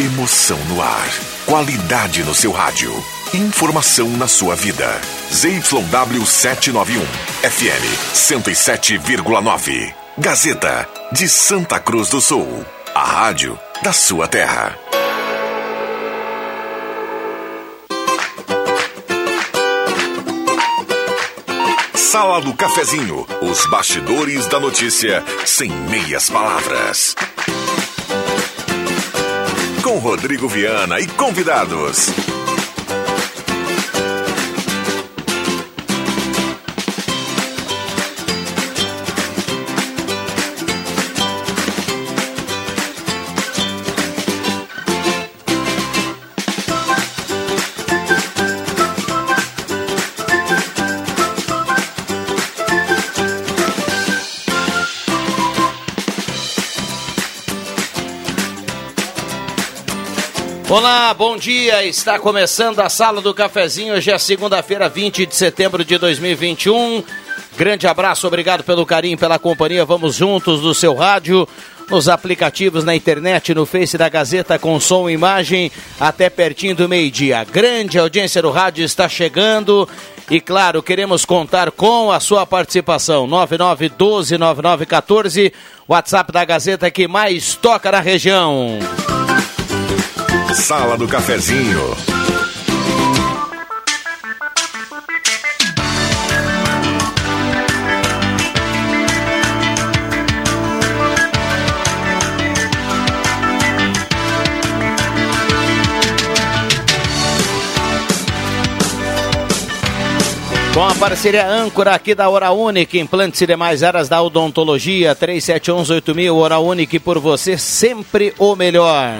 Emoção no ar. Qualidade no seu rádio. Informação na sua vida. ZYW 791. FM 107,9. Gazeta de Santa Cruz do Sul. A rádio da sua terra. Sala do Cafezinho. Os bastidores da notícia sem meias palavras com Rodrigo Viana e convidados. Olá, bom dia. Está começando a Sala do Cafezinho. Hoje é segunda-feira, 20 de setembro de 2021. Grande abraço, obrigado pelo carinho, pela companhia. Vamos juntos no seu rádio, nos aplicativos, na internet, no Face da Gazeta com som e imagem, até pertinho do meio-dia. Grande audiência do rádio está chegando. E claro, queremos contar com a sua participação. 99129914, WhatsApp da Gazeta que mais toca na região. Sala do Cafezinho. Com a parceria âncora aqui da Hora Única, implantes e demais áreas da odontologia, 37118000, Hora Única por você sempre o melhor.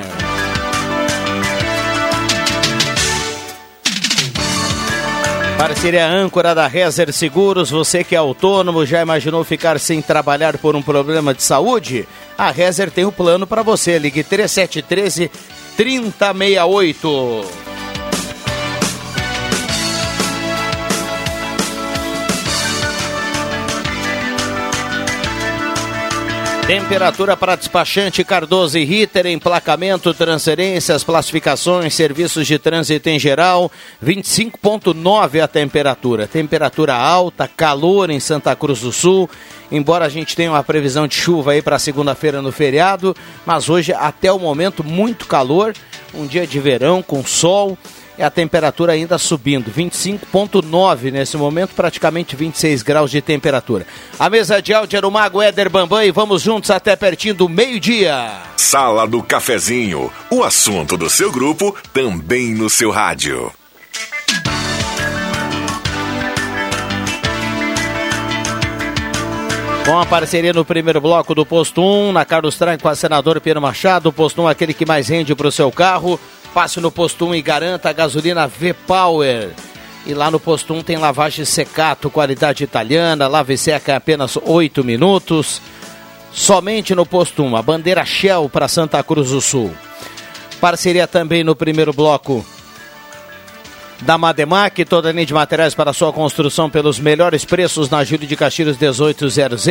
Parceria âncora da Rezer Seguros. Você que é autônomo, já imaginou ficar sem trabalhar por um problema de saúde? A Rezer tem o um plano para você. Ligue 3713 3068. Temperatura para despachante Cardoso e Ritter, emplacamento, transferências, classificações, serviços de trânsito em geral, 25.9 a temperatura. Temperatura alta, calor em Santa Cruz do Sul. Embora a gente tenha uma previsão de chuva aí para segunda-feira no feriado, mas hoje até o momento muito calor, um dia de verão com sol é a temperatura ainda subindo, 25,9 nesse momento, praticamente 26 graus de temperatura. A mesa de áudio era o Mago Éder Bambam e vamos juntos até pertinho do meio-dia. Sala do Cafezinho, o assunto do seu grupo também no seu rádio. Com a parceria no primeiro bloco do Posto 1, na Carlos Tranco com a senadora Pedro Machado, Posto 1 aquele que mais rende para o seu carro. Passe no posto 1 e garanta a gasolina V-Power. E lá no posto 1 tem lavagem secato, qualidade italiana, lave seca em apenas 8 minutos. Somente no posto 1, a bandeira Shell para Santa Cruz do Sul. Parceria também no primeiro bloco da Mademac, toda a linha de materiais para sua construção pelos melhores preços na Júlio de Castilhos 1800.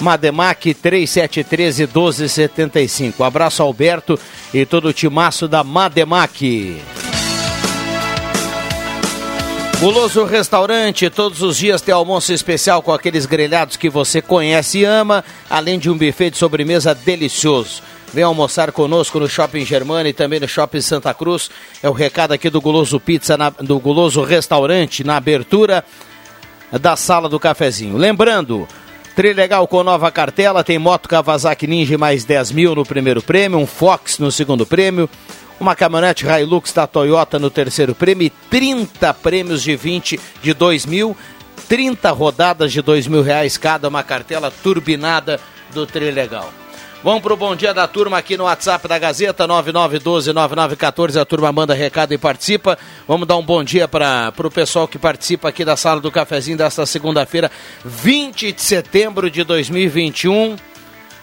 Mademac 3713 1275. Abraço Alberto e todo o timaço da Mademac. Guloso Restaurante, todos os dias tem almoço especial com aqueles grelhados que você conhece e ama, além de um buffet de sobremesa delicioso. Vem almoçar conosco no Shopping Germana e também no Shopping Santa Cruz. É o recado aqui do Guloso Pizza, na, do Guloso Restaurante, na abertura da sala do cafezinho. Lembrando, Trilegal com nova cartela, tem moto Kawasaki Ninja mais 10 mil no primeiro prêmio, um Fox no segundo prêmio, uma caminhonete Hilux da Toyota no terceiro prêmio e 30 prêmios de 20 de 2 mil, 30 rodadas de 2 mil reais cada, uma cartela turbinada do Trilegal. Vamos pro bom dia da turma aqui no WhatsApp da Gazeta, 9912-9914. A turma manda recado e participa. Vamos dar um bom dia para o pessoal que participa aqui da sala do cafezinho desta segunda-feira, 20 de setembro de 2021.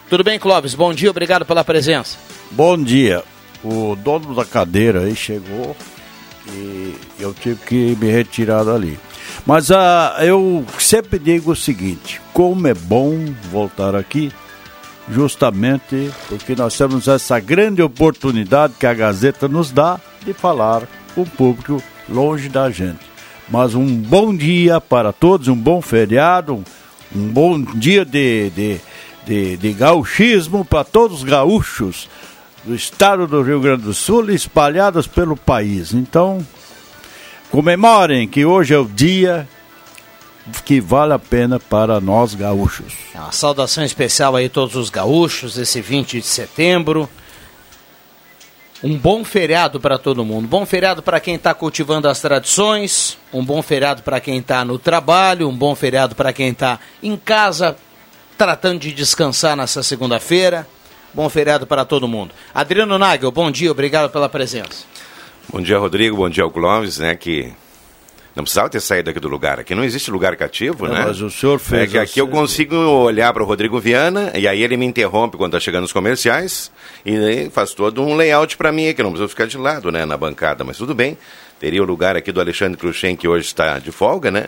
Tudo bem, Clóvis? Bom dia, obrigado pela presença. Bom dia. O dono da cadeira aí chegou e eu tive que me retirar dali. Mas uh, eu sempre digo o seguinte: como é bom voltar aqui justamente porque nós temos essa grande oportunidade que a Gazeta nos dá de falar com o público longe da gente. Mas um bom dia para todos, um bom feriado, um, bom dia de, de, de, de gauchismo para todos os gaúchos do estado do Rio Grande do Sul espalhados pelo país. Então, comemorem que hoje é o dia que vale a pena para nós gaúchos. Uma saudação especial aí a todos os gaúchos, esse 20 de setembro. Um bom feriado para todo mundo. Bom feriado para quem está cultivando as tradições. Um bom feriado para quem está no trabalho. Um bom feriado para quem está em casa, tratando de descansar nessa segunda-feira. Bom feriado para todo mundo. Adriano Nagel, bom dia, obrigado pela presença. Bom dia, Rodrigo. Bom dia ao Clóvis, né? Que não precisava ter saído aqui do lugar. Aqui não existe lugar cativo, não, né? Mas o senhor fez. É que aqui eu consigo olhar para o Rodrigo Viana e aí ele me interrompe quando está chegando os comerciais e faz todo um layout para mim que não precisa ficar de lado, né, na bancada. Mas tudo bem. Teria o lugar aqui do Alexandre Cruxem, que hoje está de folga, né?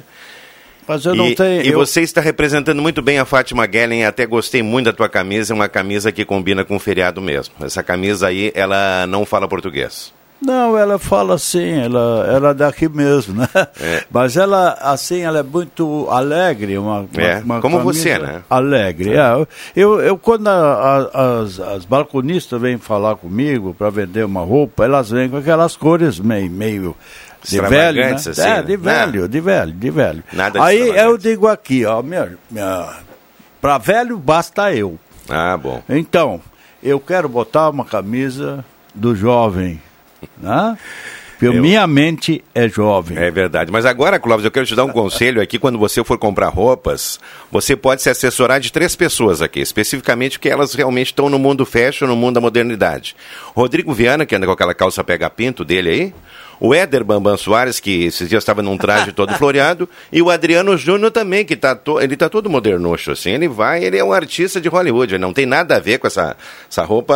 Mas eu não e, tenho. E eu... você está representando muito bem a Fátima Gellen, até gostei muito da tua camisa, é uma camisa que combina com o feriado mesmo. Essa camisa aí, ela não fala português. Não, ela fala assim, ela, ela é daqui mesmo, né? É. Mas ela, assim, ela é muito alegre, uma, é, uma como você, né? Alegre, é. Eu, eu quando a, a, as, as balconistas vêm falar comigo para vender uma roupa, elas vêm com aquelas cores meio, meio de velho, né? assim, é, de velho, né? de velho, de velho. Nada Aí eu digo aqui, ó, minha, minha, para velho basta eu. Ah, bom. Então, eu quero botar uma camisa do jovem né? Eu... Minha mente é jovem. É verdade. Mas agora, Clóvis, eu quero te dar um conselho aqui. Quando você for comprar roupas, você pode se assessorar de três pessoas aqui, especificamente porque elas realmente estão no mundo fashion, no mundo da modernidade. Rodrigo Viana, que anda com aquela calça pega-pinto dele aí. O Éder Bambam Soares, que esses dias estava num traje todo floreado, e o Adriano Júnior também, que tá to, ele tá todo modernoxo, assim, ele vai, ele é um artista de Hollywood, não tem nada a ver com essa, essa roupa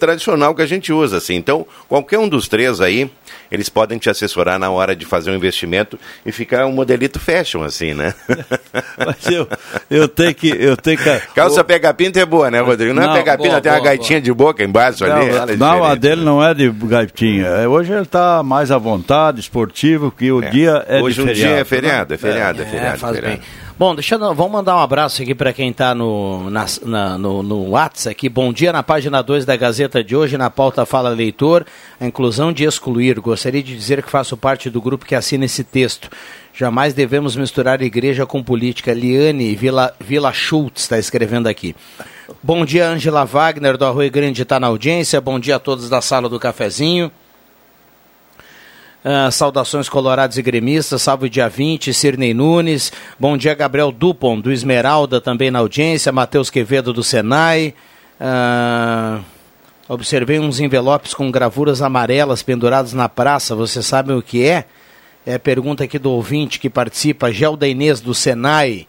tradicional que a gente usa, assim. Então, qualquer um dos três aí, eles podem te assessorar na hora de fazer um investimento e ficar um modelito fashion, assim, né? Mas eu, eu tenho que. Eu tenho que Calça pega-pinta é boa, né, Rodrigo? Não, é não é pega-pinta, tem uma boa, gaitinha boa. de boca embaixo não, ali. É não, a dele não é de gaitinha. É, hoje ele está mais à vontade, esportivo, que o é. dia é Hoje de um feriado. dia é feriado, é feriado, é, é feriado. faz feriado. bem. Bom, deixa eu, vamos mandar um abraço aqui para quem está no, na, na, no, no WhatsApp aqui. Bom dia na página 2 da Gazeta de hoje, na pauta Fala Leitor, a inclusão de excluir. Gostaria de dizer que faço parte do grupo que assina esse texto. Jamais devemos misturar igreja com política. Liane Vila, Vila Schultz está escrevendo aqui. Bom dia, Angela Wagner, do Arroio Grande, está na audiência. Bom dia a todos da sala do cafezinho. Uh, saudações colorados e gremistas, salve dia 20, Cirnei Nunes. Bom dia, Gabriel Dupont, do Esmeralda, também na audiência. Matheus Quevedo, do Senai. Uh, observei uns envelopes com gravuras amarelas pendurados na praça. Você sabe o que é? É pergunta aqui do ouvinte que participa, Gelda Inês, do Senai.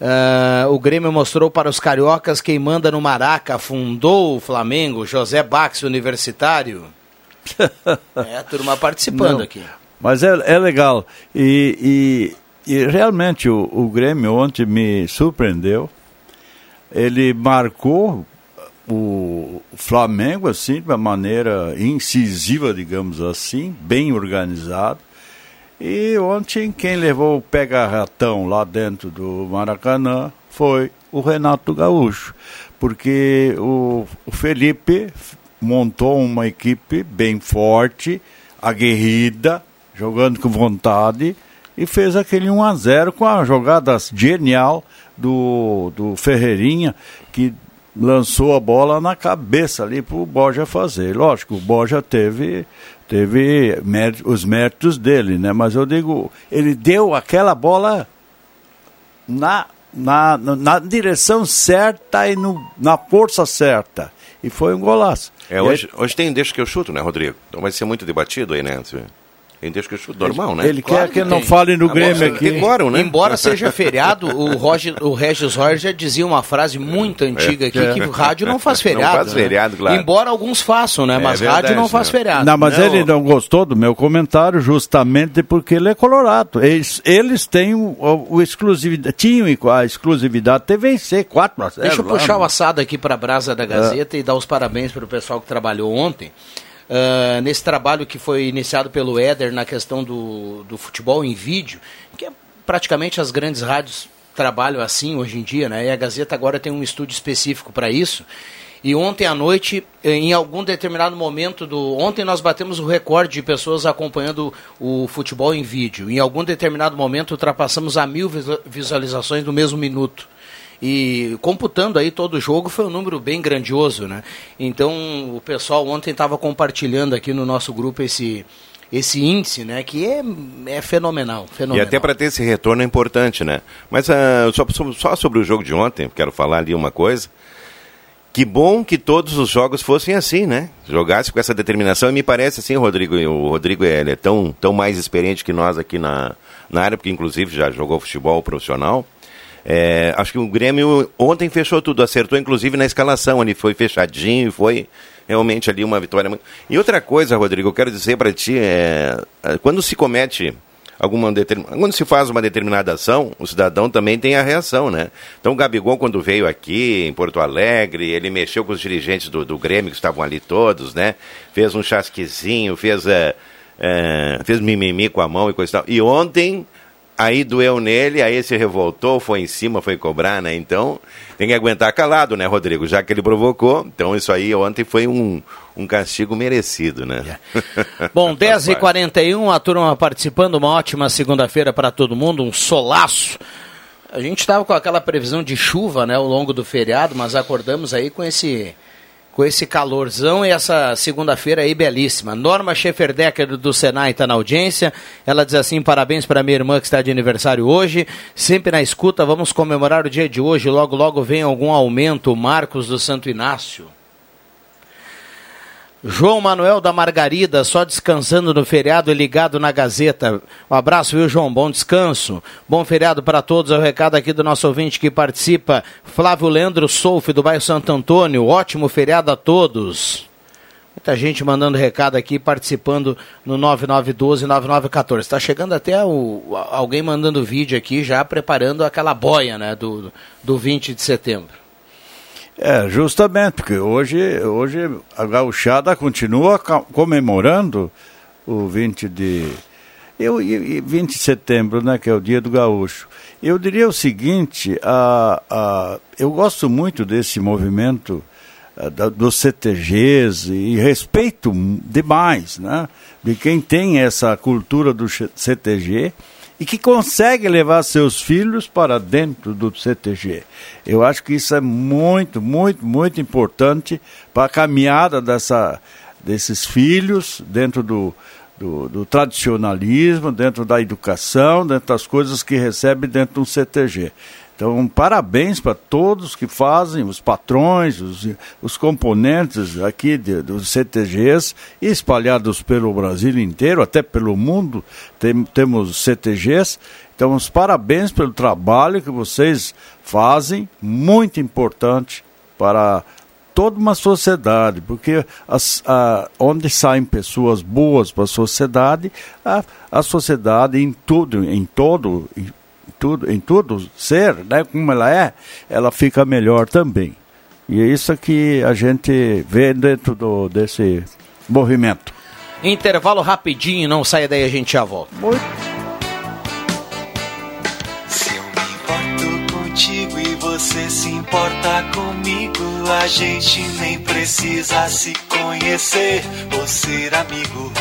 Uh, o Grêmio mostrou para os cariocas quem manda no Maraca, fundou o Flamengo, José Bax, universitário. é, a turma participando Não, aqui. Mas é, é legal. E, e, e realmente o, o Grêmio ontem me surpreendeu. Ele marcou o Flamengo assim de uma maneira incisiva, digamos assim, bem organizado. E ontem quem levou o pega-ratão lá dentro do Maracanã foi o Renato Gaúcho, porque o, o Felipe montou uma equipe bem forte, aguerrida, jogando com vontade e fez aquele 1 a 0 com a jogada genial do, do Ferreirinha, que lançou a bola na cabeça ali para o Borja fazer. Lógico, o Borja teve, teve os méritos dele, né? Mas eu digo, ele deu aquela bola na, na, na direção certa e no, na força certa. E foi um golaço. É, hoje, aí... hoje tem deixa que eu chuto, né, Rodrigo? Então vai ser muito debatido aí, né? Ele deixa que eu chuto normal, né? Ele claro quer que, que não fale no Grêmio aqui. Decoram, né? Embora seja feriado, o, Roger, o Regis Roger já dizia uma frase muito antiga aqui, é. que rádio não faz feriado. Não faz né? feriado, claro. Embora alguns façam, né? É mas verdade, rádio não faz né? feriado. Não, mas não. ele não gostou do meu comentário justamente porque ele é colorado. Eles, eles têm o, o exclusividade, tinham a exclusividade TVC 4 a 0. Deixa eu puxar o assado aqui para a Brasa da Gazeta é. e dar os parabéns para o pessoal que trabalhou ontem. Uh, nesse trabalho que foi iniciado pelo Éder na questão do, do futebol em vídeo, que é praticamente as grandes rádios trabalham assim hoje em dia, né? E a Gazeta agora tem um estúdio específico para isso. E ontem à noite, em algum determinado momento do. Ontem nós batemos o recorde de pessoas acompanhando o futebol em vídeo. Em algum determinado momento ultrapassamos a mil visualizações no mesmo minuto. E computando aí todo o jogo foi um número bem grandioso, né? Então o pessoal ontem estava compartilhando aqui no nosso grupo esse, esse índice, né? Que é, é fenomenal, fenomenal. E até para ter esse retorno é importante, né? Mas uh, só, só sobre o jogo de ontem, quero falar ali uma coisa. Que bom que todos os jogos fossem assim, né? Jogasse com essa determinação. E me parece assim, Rodrigo, o Rodrigo ele é tão, tão mais experiente que nós aqui na, na área, porque inclusive já jogou futebol profissional. É, acho que o Grêmio ontem fechou tudo, acertou inclusive na escalação, ele foi fechadinho, foi realmente ali uma vitória muito. E outra coisa, Rodrigo, eu quero dizer para ti, é, é, quando se comete alguma. Quando se faz uma determinada ação, o cidadão também tem a reação, né? Então o Gabigol, quando veio aqui em Porto Alegre, ele mexeu com os dirigentes do, do Grêmio, que estavam ali todos, né? Fez um chasquezinho, fez, é, é, fez mimimi com a mão e coisa e tal. E ontem Aí doeu nele, aí se revoltou, foi em cima, foi cobrar, né? Então, tem que aguentar calado, né, Rodrigo? Já que ele provocou. Então, isso aí ontem foi um, um castigo merecido, né? É. Bom, 10h41, a turma participando, uma ótima segunda-feira para todo mundo, um solaço. A gente estava com aquela previsão de chuva, né, ao longo do feriado, mas acordamos aí com esse com esse calorzão e essa segunda-feira aí belíssima. Norma Schefferdecker do Senai está na audiência. Ela diz assim: parabéns para minha irmã que está de aniversário hoje. Sempre na escuta, vamos comemorar o dia de hoje. Logo, logo vem algum aumento. Marcos do Santo Inácio. João Manuel da Margarida, só descansando no feriado e ligado na Gazeta. Um abraço, viu, João? Bom descanso. Bom feriado para todos. É o recado aqui do nosso ouvinte que participa. Flávio Leandro Solf, do bairro Santo Antônio. Ótimo feriado a todos. Muita gente mandando recado aqui, participando no 9912-9914. Está chegando até o, alguém mandando vídeo aqui, já preparando aquela boia né, do, do 20 de setembro. É, justamente, porque hoje, hoje a gauchada continua comemorando o 20 de, eu, 20 de setembro, né, que é o dia do gaúcho. Eu diria o seguinte, a, a, eu gosto muito desse movimento da, dos CTGs e respeito demais, né, de quem tem essa cultura do CTG, e que consegue levar seus filhos para dentro do CTG. Eu acho que isso é muito, muito, muito importante para a caminhada dessa, desses filhos dentro do, do, do, tradicionalismo, dentro da educação, dentro das coisas que recebe dentro de um CTG. Então, parabéns para todos que fazem, os patrões, os, os componentes aqui de, dos CTGs, espalhados pelo Brasil inteiro, até pelo mundo, tem, temos CTGs. Então, os parabéns pelo trabalho que vocês fazem, muito importante para toda uma sociedade, porque as, a, onde saem pessoas boas para a sociedade, a, a sociedade em tudo, em todo, tudo, em tudo ser, né, como ela é, ela fica melhor também. E é isso que a gente vê dentro do, desse movimento. Intervalo rapidinho, não saia daí, a gente já volta. Muito. Se eu me importo contigo e você se importa comigo, a gente nem precisa se conhecer ou ser amigo.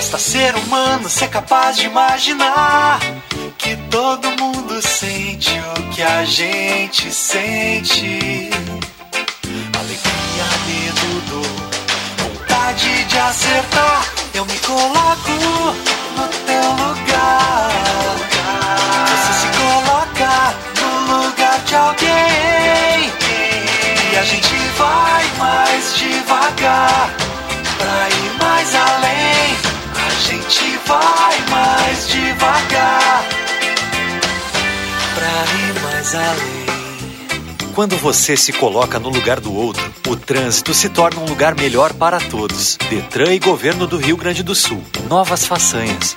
Basta ser humano, ser capaz de imaginar que todo mundo sente o que a gente sente. Alegria, medo, dor, vontade de acertar. Eu me coloco no teu lugar. Você se coloca no lugar de alguém. E a gente vai mais devagar pra ir mais além gente vai mais devagar pra ir mais além. Quando você se coloca no lugar do outro, o trânsito se torna um lugar melhor para todos. Detran e Governo do Rio Grande do Sul. Novas façanhas.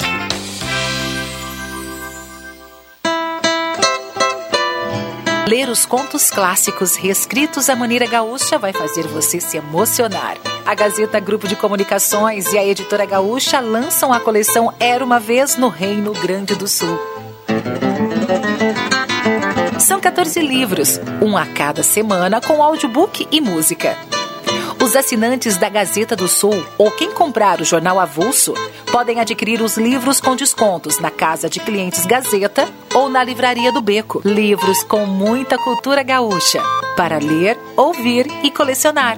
Ler os contos clássicos reescritos à maneira gaúcha vai fazer você se emocionar. A Gazeta Grupo de Comunicações e a Editora Gaúcha lançam a coleção Era uma Vez no Reino Grande do Sul. São 14 livros, um a cada semana com audiobook e música. Os assinantes da Gazeta do Sul ou quem comprar o jornal avulso podem adquirir os livros com descontos na Casa de Clientes Gazeta ou na Livraria do Beco. Livros com muita cultura gaúcha para ler, ouvir e colecionar.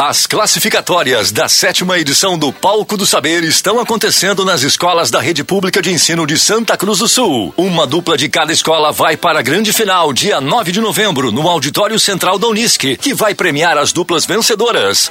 As classificatórias da sétima edição do Palco do Saber estão acontecendo nas escolas da Rede Pública de Ensino de Santa Cruz do Sul. Uma dupla de cada escola vai para a grande final, dia 9 de novembro, no Auditório Central da Unisc, que vai premiar as duplas vencedoras.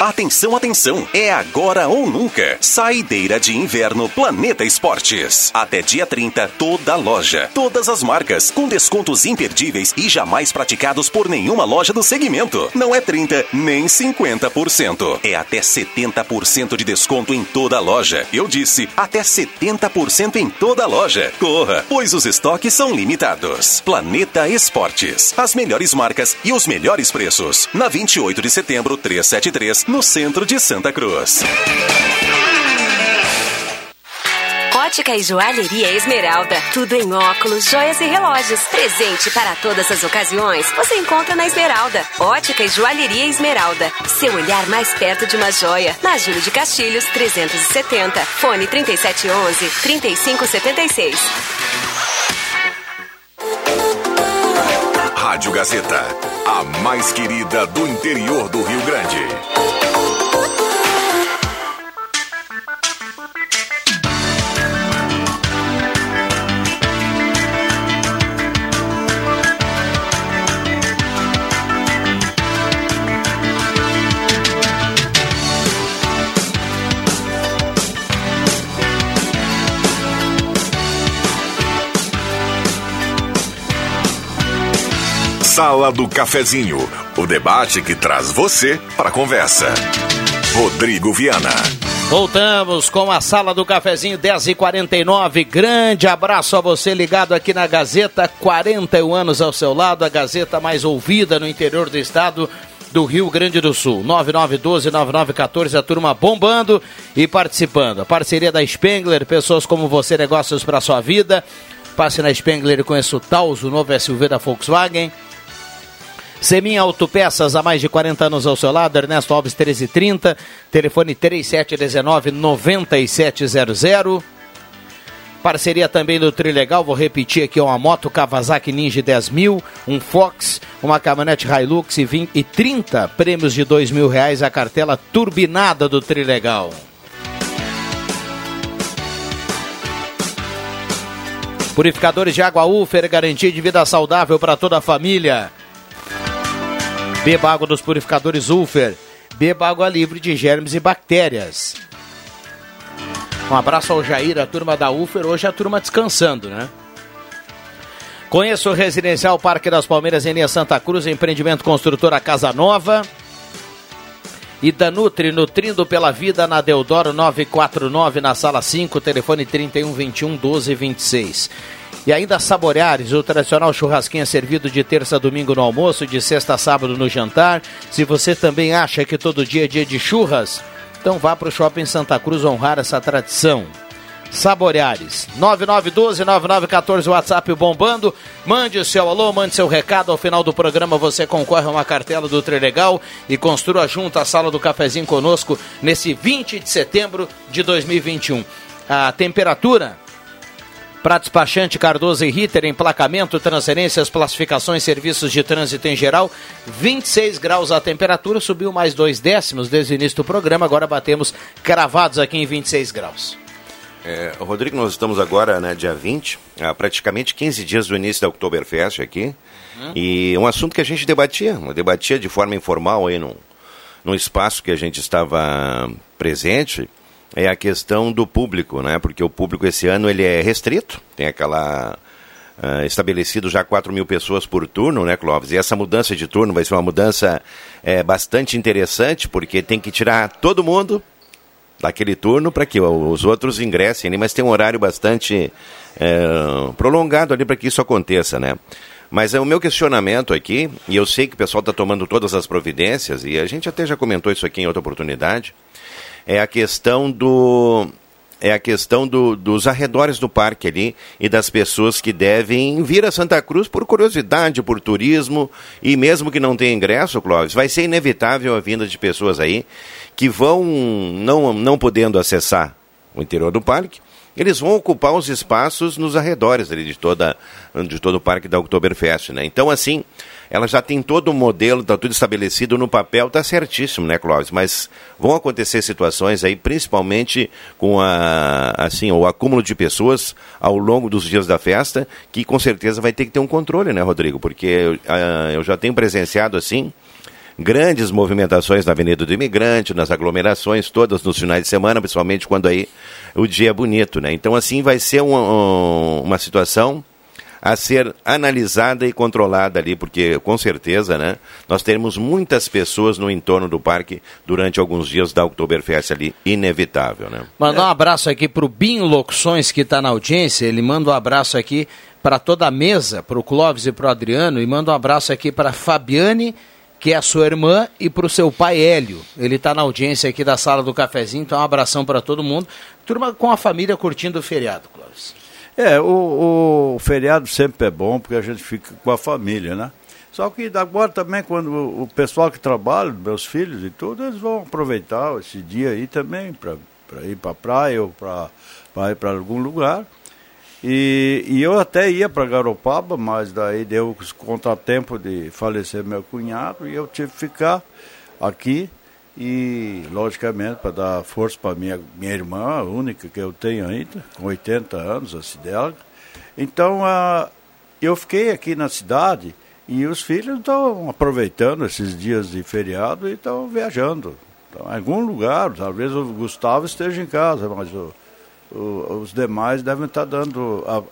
Atenção, atenção! É agora ou nunca. Saideira de inverno Planeta Esportes. Até dia 30, toda loja, todas as marcas, com descontos imperdíveis e jamais praticados por nenhuma loja do segmento. Não é 30 nem 50%. É até 70% de desconto em toda loja. Eu disse, até 70% em toda loja. Corra, pois os estoques são limitados. Planeta Esportes. As melhores marcas e os melhores preços. Na 28 de setembro, 373 no centro de Santa Cruz. Ótica e Joalheria Esmeralda. Tudo em óculos, joias e relógios. Presente para todas as ocasiões. Você encontra na Esmeralda. Ótica e Joalheria Esmeralda. Seu olhar mais perto de uma joia. Na Júlio de Castilhos, 370. Fone 3711-3576. Rádio Gazeta. A mais querida do interior do Rio Grande. Sala do Cafezinho, o debate que traz você para a conversa. Rodrigo Viana. Voltamos com a Sala do Cafezinho 10h49. Grande abraço a você ligado aqui na Gazeta. 41 anos ao seu lado, a Gazeta mais ouvida no interior do estado do Rio Grande do Sul. 9912-9914, a turma bombando e participando. A parceria da Spengler, pessoas como você, negócios para sua vida. Passe na Spengler e conheça o Taos, o novo SUV da Volkswagen. Semin Autopeças, há mais de 40 anos ao seu lado, Ernesto Alves 1330, telefone 3719-9700. Parceria também do Trilegal, vou repetir aqui, uma moto Kawasaki Ninja 10 mil, um Fox, uma caminhonete Hilux e, 20, e 30 prêmios de 2 mil reais, a cartela turbinada do Trilegal. Purificadores de água Ufer, garantia de vida saudável para toda a família. Beba água dos purificadores Ulfer. Beba água livre de germes e bactérias. Um abraço ao Jair, a turma da Ufer. Hoje a turma descansando, né? Conheça o Residencial Parque das Palmeiras em linha Santa Cruz, empreendimento construtora Casa Nova. E da Nutri, nutrindo pela vida na Deodoro 949, na sala 5, telefone 3121 1226. E ainda Saboreares, o tradicional churrasquinho é servido de terça a domingo no almoço, de sexta a sábado no jantar. Se você também acha que todo dia é dia de churras, então vá para o Shopping Santa Cruz honrar essa tradição. Saboreares, 9912-9914, WhatsApp bombando. Mande o seu alô, mande seu recado. Ao final do programa você concorre a uma cartela do Trilegal e construa junto a sala do cafezinho conosco nesse 20 de setembro de 2021. A temperatura para despachante Cardoso e Ritter, emplacamento, transferências, classificações, serviços de trânsito em geral, 26 graus a temperatura, subiu mais dois décimos desde o início do programa, agora batemos cravados aqui em 26 graus. É, Rodrigo, nós estamos agora, né, dia 20, há praticamente 15 dias do início da Oktoberfest aqui, uhum. e um assunto que a gente debatia, debatia de forma informal aí num, num espaço que a gente estava presente, é a questão do público, né? Porque o público esse ano ele é restrito, tem aquela uh, estabelecido já 4 mil pessoas por turno, né, Clóvis? E essa mudança de turno vai ser uma mudança é, bastante interessante, porque tem que tirar todo mundo daquele turno para que os outros ingressem, mas tem um horário bastante é, prolongado ali para que isso aconteça, né? Mas é o meu questionamento aqui, e eu sei que o pessoal está tomando todas as providências, e a gente até já comentou isso aqui em outra oportunidade, é a questão do é a questão do, dos arredores do parque ali e das pessoas que devem vir a Santa Cruz por curiosidade, por turismo e mesmo que não tenha ingresso, Clóvis, vai ser inevitável a vinda de pessoas aí que vão não, não podendo acessar o interior do parque, eles vão ocupar os espaços nos arredores ali de toda de todo o parque da Oktoberfest, né? Então assim, ela já tem todo o modelo, está tudo estabelecido no papel, está certíssimo, né, Clóvis? Mas vão acontecer situações aí, principalmente com a, assim, o acúmulo de pessoas ao longo dos dias da festa, que com certeza vai ter que ter um controle, né, Rodrigo? Porque uh, eu já tenho presenciado assim grandes movimentações na Avenida do Imigrante, nas aglomerações, todas nos finais de semana, principalmente quando aí o dia é bonito, né? Então, assim, vai ser um, uma situação a ser analisada e controlada ali, porque com certeza, né, nós teremos muitas pessoas no entorno do parque durante alguns dias da Oktoberfest ali, inevitável, né? Mandar um abraço aqui para o Binho Locuções que está na audiência, ele manda um abraço aqui para toda a mesa, para o Clóvis e para o Adriano, e manda um abraço aqui para Fabiane, que é a sua irmã, e para o seu pai Hélio. Ele está na audiência aqui da sala do cafezinho, então um abração para todo mundo. Turma com a família curtindo o feriado, Clóvis. É, o, o, feriado sempre é bom porque a gente fica com a família, né? Só que agora também, quando o, pessoal que trabalha, meus filhos e tudo, eles vão aproveitar esse dia aí também para ir para a praia ou para ir para algum lugar. E, e, eu até ia para Garopaba, mas daí deu contratempo de falecer meu cunhado e eu tive que ficar aqui e, logicamente, para dar força para minha, minha irmã, a única que eu tenho ainda, com 80 anos, a Cidelga. Então, a, eu fiquei aqui na cidade e os filhos estão aproveitando esses dias de feriado e estão viajando. Então, em algum lugar, talvez o Gustavo esteja em casa, mas o, o, os demais devem estar dando a,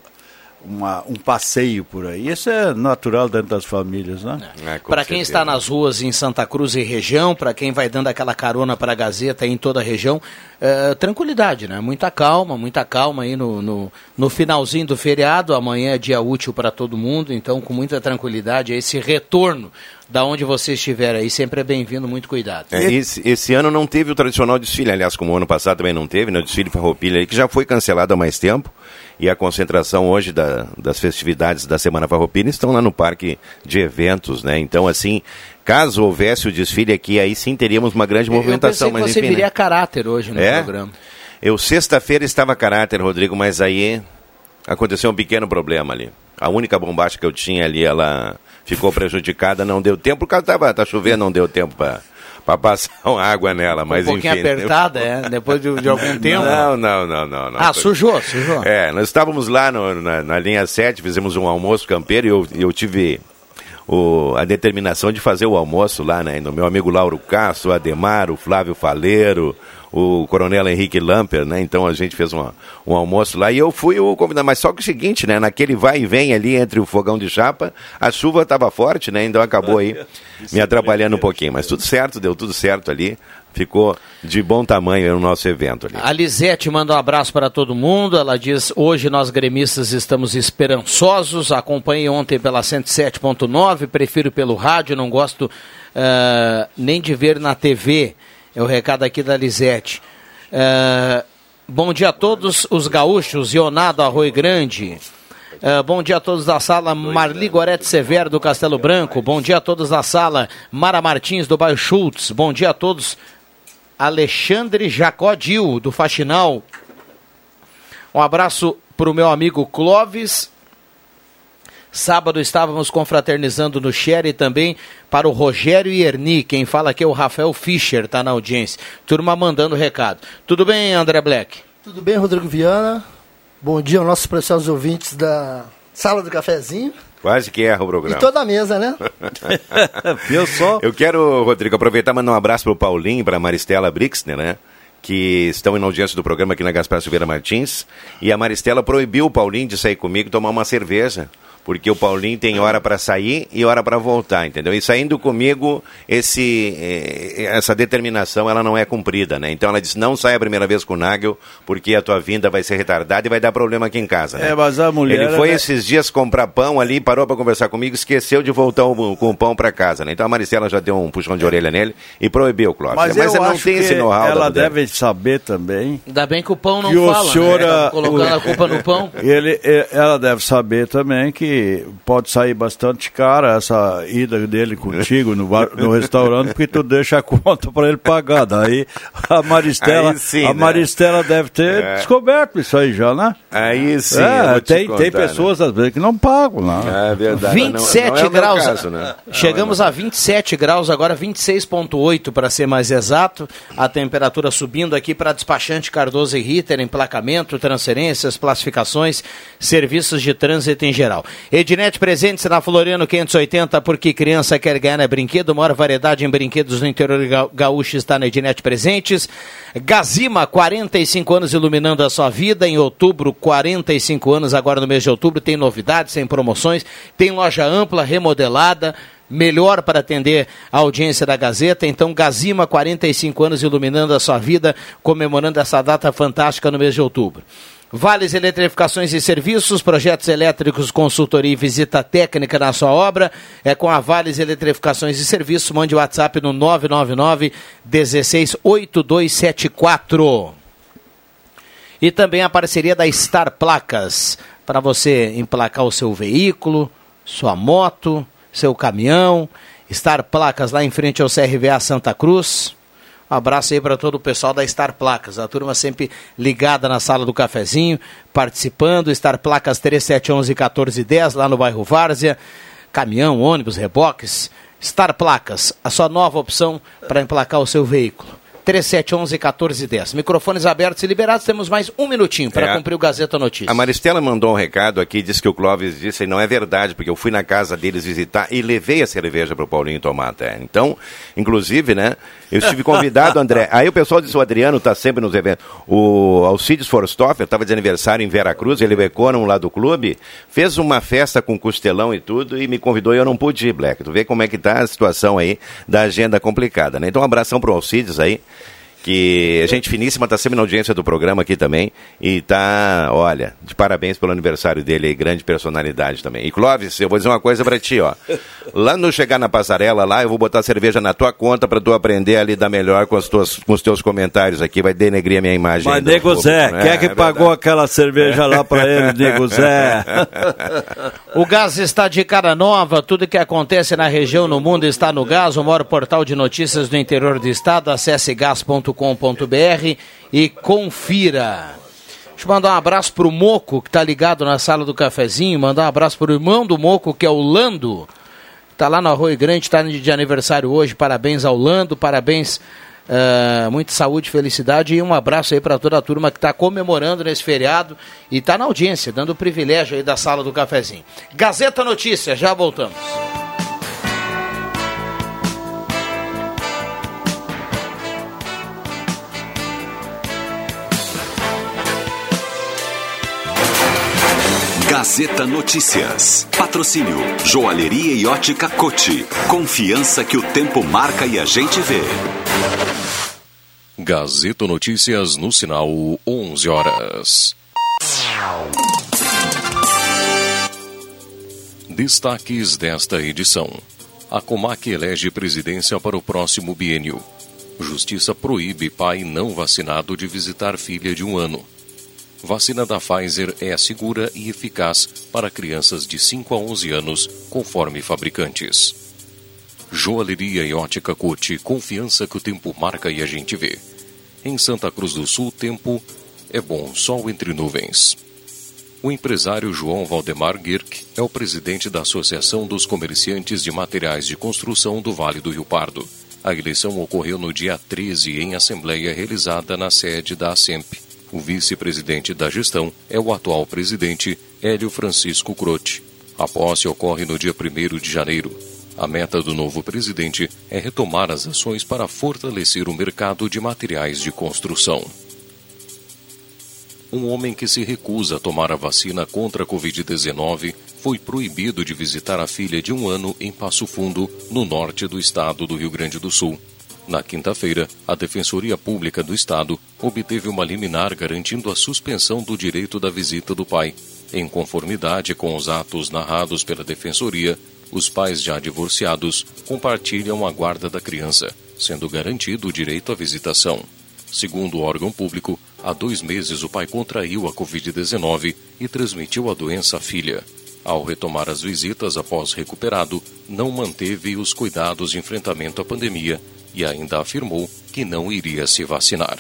uma, um passeio por aí. Isso é natural dentro das famílias, né? É, para quem está nas ruas em Santa Cruz e região, para quem vai dando aquela carona para a Gazeta em toda a região, é, tranquilidade, né? Muita calma, muita calma aí no, no, no, finalzinho do feriado. Amanhã é dia útil para todo mundo, então com muita tranquilidade esse retorno da onde você estiver aí. Sempre é bem-vindo, muito cuidado. É, esse, esse ano não teve o tradicional desfile, aliás, como o ano passado também não teve, né? O desfile Farroupilha, que já foi cancelado há mais tempo. E a concentração hoje da- das festividades da Semana Farroupilha estão lá no parque de eventos, né? Então, assim, caso houvesse o desfile aqui, aí sim teríamos uma grande movimentação. Eu pensei mas que você enfim, viria né? a caráter hoje no É? programa. Eu sexta-feira estava a caráter, Rodrigo, mas aí aconteceu um pequeno problema ali. A única bombacha que eu tinha ali, ela ficou prejudicada, não deu tempo, porque tava, tá chovendo, não deu tempo para passar uma água nela, mas um pouquinho enfim. apertada, é, depois de, de algum tempo. Não, não, não, não. não. Ah, sujou, sujou. É, nós estávamos lá no- na, na linha 7, fizemos um almoço campeiro e eu, eu tive o- a determinação de fazer o almoço lá, né? Do meu amigo Lauro Castro, o Ademar, o Flávio Faleiro, o Coronel Henrique Lamper, né? Então a gente fez uma- um almoço lá e eu fui o convidado. Mas só que o seguinte, né? Naquele vai e vem ali entre o fogão de chapa, a chuva estava forte, né? Então acabou aí me atrapalhando um pouquinho. Mas tudo certo, deu tudo certo ali. Ficou de bom tamanho o nosso evento ali. A Lisete manda um abraço para todo mundo. Ela diz: hoje nós gremistas estamos esperançosos. Acompanhei ontem pela 107.9, prefiro pelo rádio, não gosto ah, nem de ver na TV. É o recado aqui da Lisete. Ah, bom dia a todos os gaúchos, Ionado Arroio Grande. Ah, bom dia a todos da sala, Marli Gorete Severo do Castelo Branco. Bom dia a todos da sala, Mara Martins do Bairro Schultz. Bom dia a todos Alexandre Jacodil, do Faxinal. Um abraço para o meu amigo Clóvis. Sábado estávamos confraternizando no Sherry também para o Rogério Erni. Quem fala aqui é o Rafael Fischer, tá na audiência. Turma mandando recado. Tudo bem, André Black? Tudo bem, Rodrigo Viana? Bom dia aos nossos preciosos ouvintes da Sala do Cafezinho Quase que erra o e programa. toda a mesa, né? Eu só. Eu quero, Rodrigo, aproveitar e mandar um abraço pro Paulinho e pra Maristela Brixner, né? Que estão na audiência do programa aqui na Gaspar Silveira Martins. E a Maristela proibiu o Paulinho de sair comigo e tomar uma cerveja. Porque o Paulinho tem hora para sair e hora para voltar, entendeu? E saindo comigo, esse, eh, essa determinação ela não é cumprida, né? Então ela disse: não sai a primeira vez com o Nagel, porque a tua vinda vai ser retardada e vai dar problema aqui em casa, né? É, mas a mulher, Ele foi né? esses dias comprar pão ali, parou para conversar comigo, esqueceu de voltar o- com o pão para casa, né? Então a Maristela já deu um puxão de orelha nele e proibiu o Clóvis. Mas, Mas, eu ela não acho tem que esse know-how. ela da- deve saber também. Ainda bem que o pão não que o fala, senhor, né? Tá ah, colocando o- a culpa no pão. Ele, e- ela deve saber também que pode sair bastante cara essa ida dele contigo no, bar- no restaurante, porque tu deixa a conta para ele pagar. Daí a Maristela, Aí sim, a né? Maristela deve ter É. descoberto isso aí já, né? Aí sim, É, tem, tem né? pessoas às vezes que não pagam, né? É verdade. 27 não, não é o meu graus. caso, né? Chegamos a 27 graus, agora 26,8 para ser mais exato. A temperatura subindo aqui para despachante Cardoso e Ritter, emplacamento, transferências, classificações, serviços de trânsito em geral. Ednet presentes na Floriano 580, porque criança quer ganhar é brinquedo. Maior variedade em brinquedos no interior ga- gaúcho está na Ednet Presentes. Gazima, 45 anos iluminando a sua vida. Em outubro, 45 anos, agora no mês de outubro, tem novidades, tem promoções, tem loja ampla, remodelada. Melhor para atender a audiência da Gazeta. Então, Gazima, 45 anos iluminando a sua vida, comemorando essa data fantástica no mês de outubro. Vales Eletrificações e Serviços, projetos elétricos, consultoria e visita técnica na sua obra. É com a Vales Eletrificações e Serviços. Mande o WhatsApp no 999 168274. E também a parceria da Star Placas, para você emplacar o seu veículo, sua moto, seu caminhão. Star Placas lá em frente ao CRVA Santa Cruz. Um abraço aí para todo o pessoal da Star Placas. A turma sempre ligada na sala do cafezinho, participando. Star Placas 3711 1410 lá no bairro Várzea. Caminhão, ônibus, reboques. Star Placas, a sua nova opção para emplacar o seu veículo. 3711 1410. Microfones abertos e liberados. Temos mais um minutinho para É. cumprir o Gazeta Notícias. A Maristela mandou um recado aqui, disse que o Clóvis disse, e não é verdade, porque eu fui na casa deles visitar e levei a cerveja para o Paulinho tomar até. Então, inclusive, né, eu estive convidado, André. Aí o pessoal disse, o Adriano está sempre nos eventos. O Alcides Forstoffer estava de aniversário em Veracruz, ele becou lá do clube, fez uma festa com costelão e tudo e me convidou e eu não pude ir, Black. Tu vê como é que tá a situação aí da agenda complicada, né? Então, um abração pro Alcides aí. Que é gente finíssima, está sempre na audiência do programa aqui também. E tá, olha, de parabéns pelo aniversário dele grande personalidade também. E Clóvis, eu vou dizer uma coisa pra ti, ó. Lá no chegar na passarela lá, eu vou botar cerveja na tua conta pra tu aprender a lidar melhor com, as tuas, com os teus comentários aqui, vai denegrir a minha imagem. Mas Nego Zé, né? quem é que É pagou aquela cerveja lá pra ele, Nego Zé? O gás está de cara nova, tudo que acontece na região, no mundo está no gás, o maior portal de notícias do interior do estado, acesse gas.com.br e confira. Deixa eu mandar um abraço pro Moco, que tá ligado na sala do cafezinho, mandar um abraço pro irmão do Moco, que é o Lando, tá lá no Arroio Grande, tá de aniversário hoje, parabéns ao Lando, parabéns, ah, muita saúde, felicidade e um abraço aí para toda a turma que está comemorando nesse feriado e está na audiência, dando o privilégio aí da sala do cafezinho. Gazeta Notícias, já voltamos. Gazeta Notícias. Patrocínio Joalheria e Ótica Cote. Confiança que o tempo marca e a gente vê. Gazeta Notícias no sinal 11 horas. Destaques desta edição. A Comac elege presidência para o próximo biênio. Justiça proíbe pai não vacinado de visitar filha de um ano. Vacina da Pfizer é segura e eficaz para crianças de 5 a 11 anos, conforme fabricantes. Joalheria e ótica Cote, confiança que o tempo marca e a gente vê. Em Santa Cruz do Sul, tempo é bom, sol entre nuvens. O empresário João Valdemar Girk é o presidente da Associação dos Comerciantes de Materiais de Construção do Vale do Rio Pardo. A eleição ocorreu no dia 13 em assembleia realizada na sede da ASEMP. O vice-presidente da gestão é o atual presidente Hélio Francisco Crote. A posse ocorre no dia 1 de janeiro. A meta do novo presidente é retomar as ações para fortalecer o mercado de materiais de construção. Um homem que se recusa a tomar a vacina contra a Covid-19 foi proibido de visitar a filha de um ano em Passo Fundo, no norte do estado do Rio Grande do Sul. Na quinta-feira, a Defensoria Pública do Estado obteve uma liminar garantindo a suspensão do direito da visita do pai. Em conformidade com os atos narrados pela Defensoria, os pais já divorciados compartilham a guarda da criança, sendo garantido o direito à visitação. Segundo o órgão público, há dois meses o pai contraiu a Covid-19 e transmitiu a doença à filha. Ao retomar as visitas após recuperado, não manteve os cuidados de enfrentamento à pandemia e ainda afirmou que não iria se vacinar.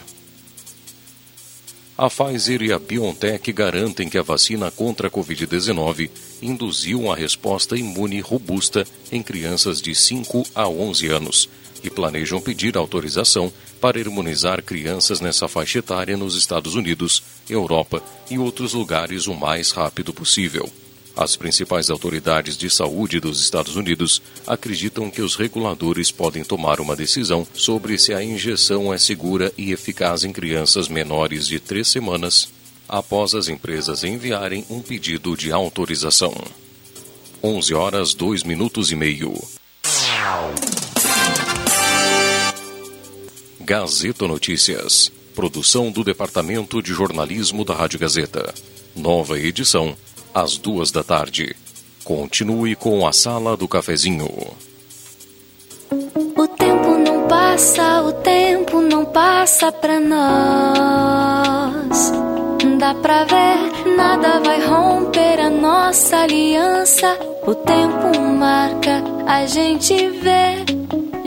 A Pfizer e a BioNTech garantem que a vacina contra a Covid-19 induziu uma resposta imune robusta em crianças de 5 a 11 anos e planejam pedir autorização para imunizar crianças nessa faixa etária nos Estados Unidos, Europa e outros lugares o mais rápido possível. As principais autoridades de saúde dos Estados Unidos acreditam que os reguladores podem tomar uma decisão sobre se a injeção é segura e eficaz em crianças menores de três semanas, após as empresas enviarem um pedido de autorização. 11 horas 2 minutos e meio. Gazeta Notícias. Produção do Departamento de Jornalismo da Rádio Gazeta. Nova edição às duas da tarde. Continue com a Sala do Cafezinho. O tempo não passa, o tempo não passa pra nós. Dá pra ver, nada vai romper a nossa aliança. O tempo marca, a gente vê.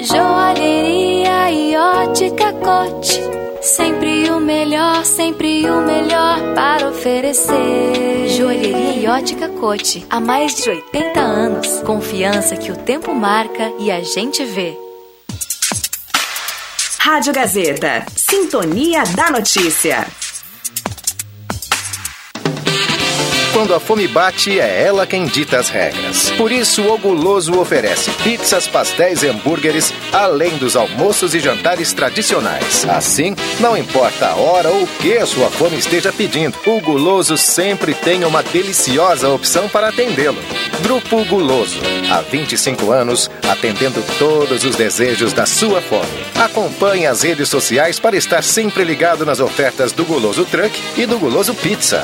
Joalheria e ótica cote. Sempre o melhor, sempre o melhor para oferecer. Joalheria e ótica Cote. Há mais de 80 anos. Confiança que o tempo marca e a gente vê. Rádio Gazeta. Sintonia da Notícia. Quando a fome bate, é ela quem dita as regras. Por isso, o Guloso oferece pizzas, pastéis e hambúrgueres, além dos almoços e jantares tradicionais. Assim, não importa a hora ou o que a sua fome esteja pedindo, o Guloso sempre tem uma deliciosa opção para atendê-lo. Grupo Guloso, há 25 anos, atendendo todos os desejos da sua fome. Acompanhe as redes sociais para estar sempre ligado nas ofertas do Guloso Truck e do Guloso Pizza.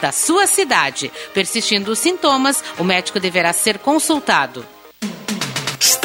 da sua cidade. Persistindo os sintomas, o médico deverá ser consultado.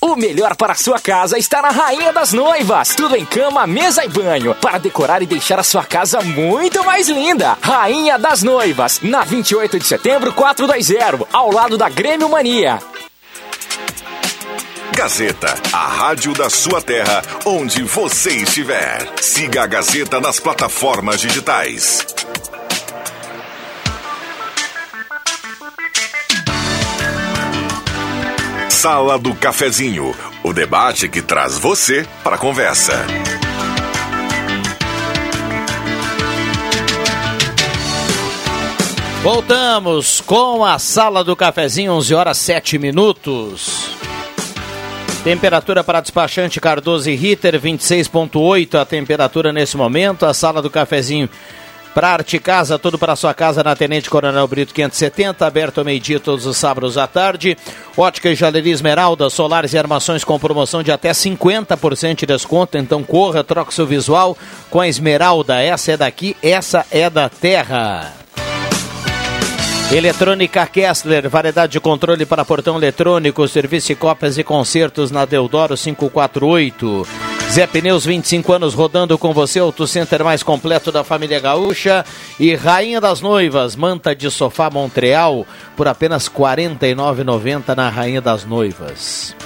O melhor para a sua casa está na Rainha das Noivas. Tudo em cama, mesa e banho. Para decorar e deixar a sua casa muito mais linda. Rainha das Noivas. Na 28 de setembro, 420. Ao lado da Grêmio Mania. Gazeta, a rádio da sua terra, onde você estiver. Siga a Gazeta nas plataformas digitais. Sala do Cafezinho, o debate que traz você para a conversa. Voltamos com a Sala do Cafezinho, 11 horas 7 minutos. Temperatura para despachante Cardoso e Ritter, 26,8 a temperatura nesse momento. A Sala do Cafezinho para Arte Casa, tudo para sua casa na Tenente Coronel Brito 570, aberto ao meio-dia todos os sábados à tarde. Ótica e Jaleria Esmeralda, solares e armações com promoção de até 50% de desconto. Então corra, troque seu visual com a Esmeralda. Essa é daqui, essa é da terra. Eletrônica Kessler, variedade de controle para portão eletrônico, serviço de cópias e concertos na Deodoro 548. Zé Pneus, 25 anos rodando com você, Auto Center mais completo da família gaúcha. E Rainha das Noivas, manta de sofá Montreal, por apenas R$ 49,90 na Rainha das Noivas.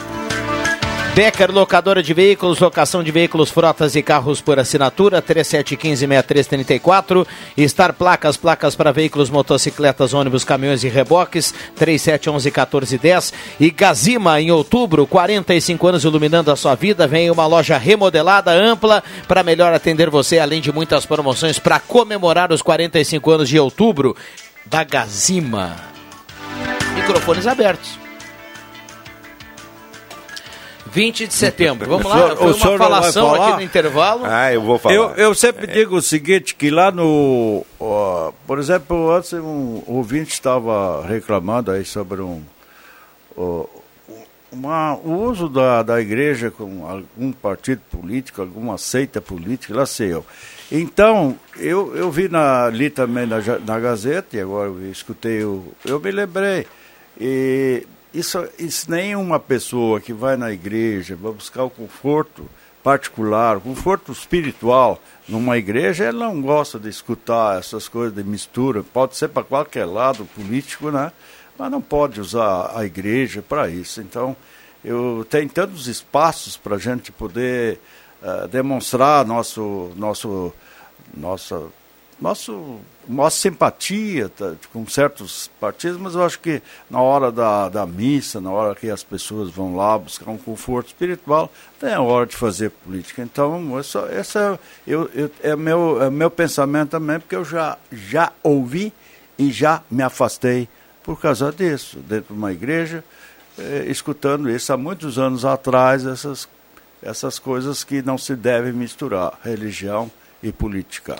Becker Locadora de Veículos, locação de veículos, frotas e carros por assinatura, 3715-6334. Star Placas, placas para veículos, motocicletas, ônibus, caminhões e reboques, 3711-1410. E Gazima, em outubro, 45 anos iluminando a sua vida. Vem uma loja remodelada, ampla, para melhor atender você, além de muitas promoções para comemorar os 45 anos de outubro da Gazima. Microfones abertos. 20 de setembro. Vamos lá, foi uma falação aqui no intervalo. Ah, eu vou falar. Eu, eu sempre digo o seguinte, que lá no... ó, por exemplo, antes um ouvinte estava reclamando aí sobre um... ó, uma, o uso da, da igreja com algum partido político, alguma seita política, lá sei eu. Então, eu, eu vi na, ali também na, na Gazeta, e agora eu escutei, o, eu me lembrei. E isso, isso nenhuma pessoa que vai na igreja, vai buscar o conforto particular, o conforto espiritual numa igreja, ela não gosta de escutar essas coisas de mistura. Pode ser para qualquer lado político, né? Mas não pode usar a igreja para isso. Então, eu tenho tantos espaços para a gente poder eh, demonstrar nosso, nosso, nossa, nosso, nossa simpatia tá, com certos partidos, mas eu acho que na hora da, da missa, na hora que as pessoas vão lá buscar um conforto espiritual, tem a hora de fazer política. Então, essa, essa eu, eu, é, meu, é meu pensamento também, porque eu já, já ouvi e já me afastei por causa disso, dentro de uma igreja, eh, escutando isso há muitos anos atrás, essas, essas coisas que não se devem misturar, religião e política.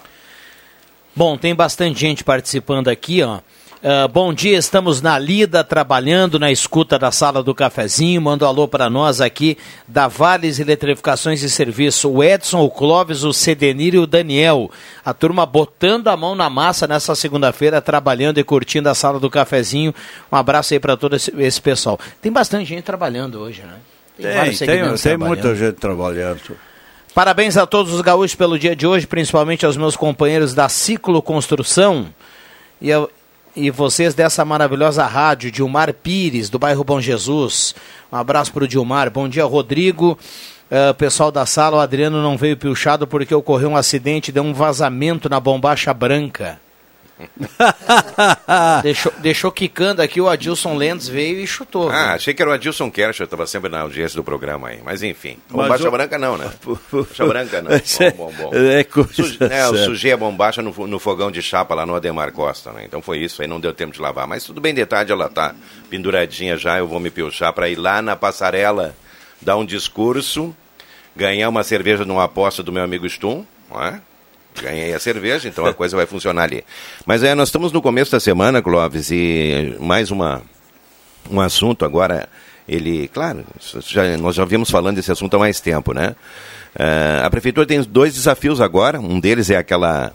Bom, tem bastante gente participando aqui, ó. Ah, bom dia, estamos na lida, trabalhando na escuta da sala do cafezinho. Manda um alô para nós aqui da Vales Eletrificações e Serviço. O Edson, o Clóvis, o Cedenir e o Daniel. A turma botando a mão na massa nessa segunda-feira, trabalhando e curtindo a sala do cafezinho. Um abraço aí para todo esse, esse pessoal. Tem bastante gente trabalhando hoje, né? Tem, tem, tem trabalhando. muita gente trabalhando. Parabéns a todos os gaúchos pelo dia de hoje, principalmente aos meus companheiros da Ciclo Construção e, eu- e vocês dessa maravilhosa rádio, Dilmar Pires, do bairro Bom Jesus. Um abraço para o Dilmar. Bom dia, Rodrigo. Eh, pessoal da sala, o Adriano não veio pilchado porque ocorreu um acidente, deu um vazamento na bombacha branca. deixou, deixou quicando aqui, o Adilson Lendes veio e chutou. Ah, viu? achei que era o Adilson Kercher, estava sempre na audiência do programa aí. Mas enfim, Mas bombacha o- branca não, né? Bombacha branca não. É- Bom, bom, bom. é coisa Suge- é, eu séria. sujei a bombacha no, no fogão de chapa lá no Ademar Costa, né? Então foi isso, aí não deu tempo de lavar. Mas tudo bem, de tarde ela tá penduradinha já, eu vou me pilchar para ir lá na passarela, dar um discurso, ganhar uma cerveja numa aposta do meu amigo Stum, não é? Ganhei a cerveja, então a coisa vai funcionar ali. Mas é, nós estamos no começo da semana, Clóvis, e mais uma, um assunto agora, ele, claro, já- nós já vimos falando desse assunto há mais tempo, né? Eh, a prefeitura tem dois desafios agora, um deles é aquela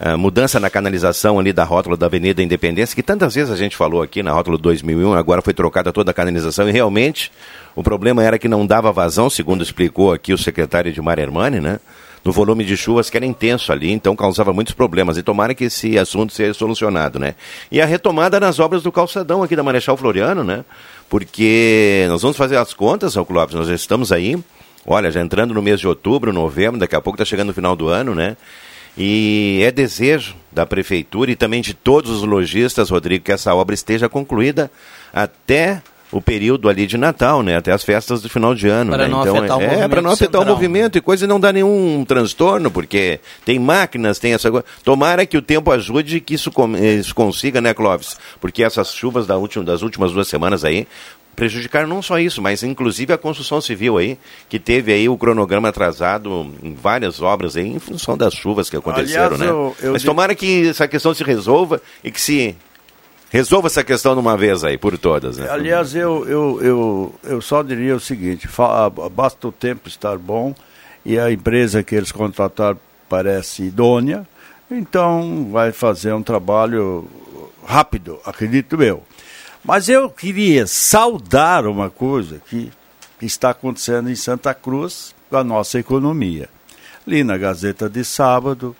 ah, mudança na canalização ali da rótula da Avenida Independência, que tantas vezes a gente falou aqui na rótula 2001, agora foi trocada toda a canalização e realmente o problema era que não dava vazão, segundo explicou aqui o secretário Edmar Hermani, né? No volume de chuvas que era intenso ali, então causava muitos problemas. E tomara que esse assunto seja solucionado, né? E a retomada nas obras do calçadão aqui da Marechal Floriano, né? Porque nós vamos fazer as contas, São Clóvis, nós já estamos aí, olha, já entrando no mês de outubro, novembro, daqui a pouco está chegando o final do ano, né? E é desejo da prefeitura e também de todos os lojistas, Rodrigo, que essa obra esteja concluída até o período ali de Natal, né? Até as festas do final de ano. Para né? não então, afetar o é, movimento para não afetar o central. movimento e coisa e não dar nenhum transtorno, porque tem máquinas, tem essa coisa. Tomara que o tempo ajude e que isso, com- eh, isso consiga, né, Clóvis? Porque essas chuvas da última, das últimas duas semanas aí prejudicaram não só isso, mas inclusive a construção civil aí, que teve aí o cronograma atrasado em várias obras aí, em função das chuvas que aconteceram, Aliás, né? eu- eu mas digo- tomara que essa questão se resolva e que se resolva essa questão de uma vez aí, por todas, né? Aliás, eu, eu, eu, eu só diria o seguinte: basta o tempo estar bom e a empresa que eles contrataram parece idônea, então vai fazer um trabalho rápido, acredito eu. Mas eu queria saudar uma coisa que, que está acontecendo em Santa Cruz, com a nossa economia. Li na Gazeta de sábado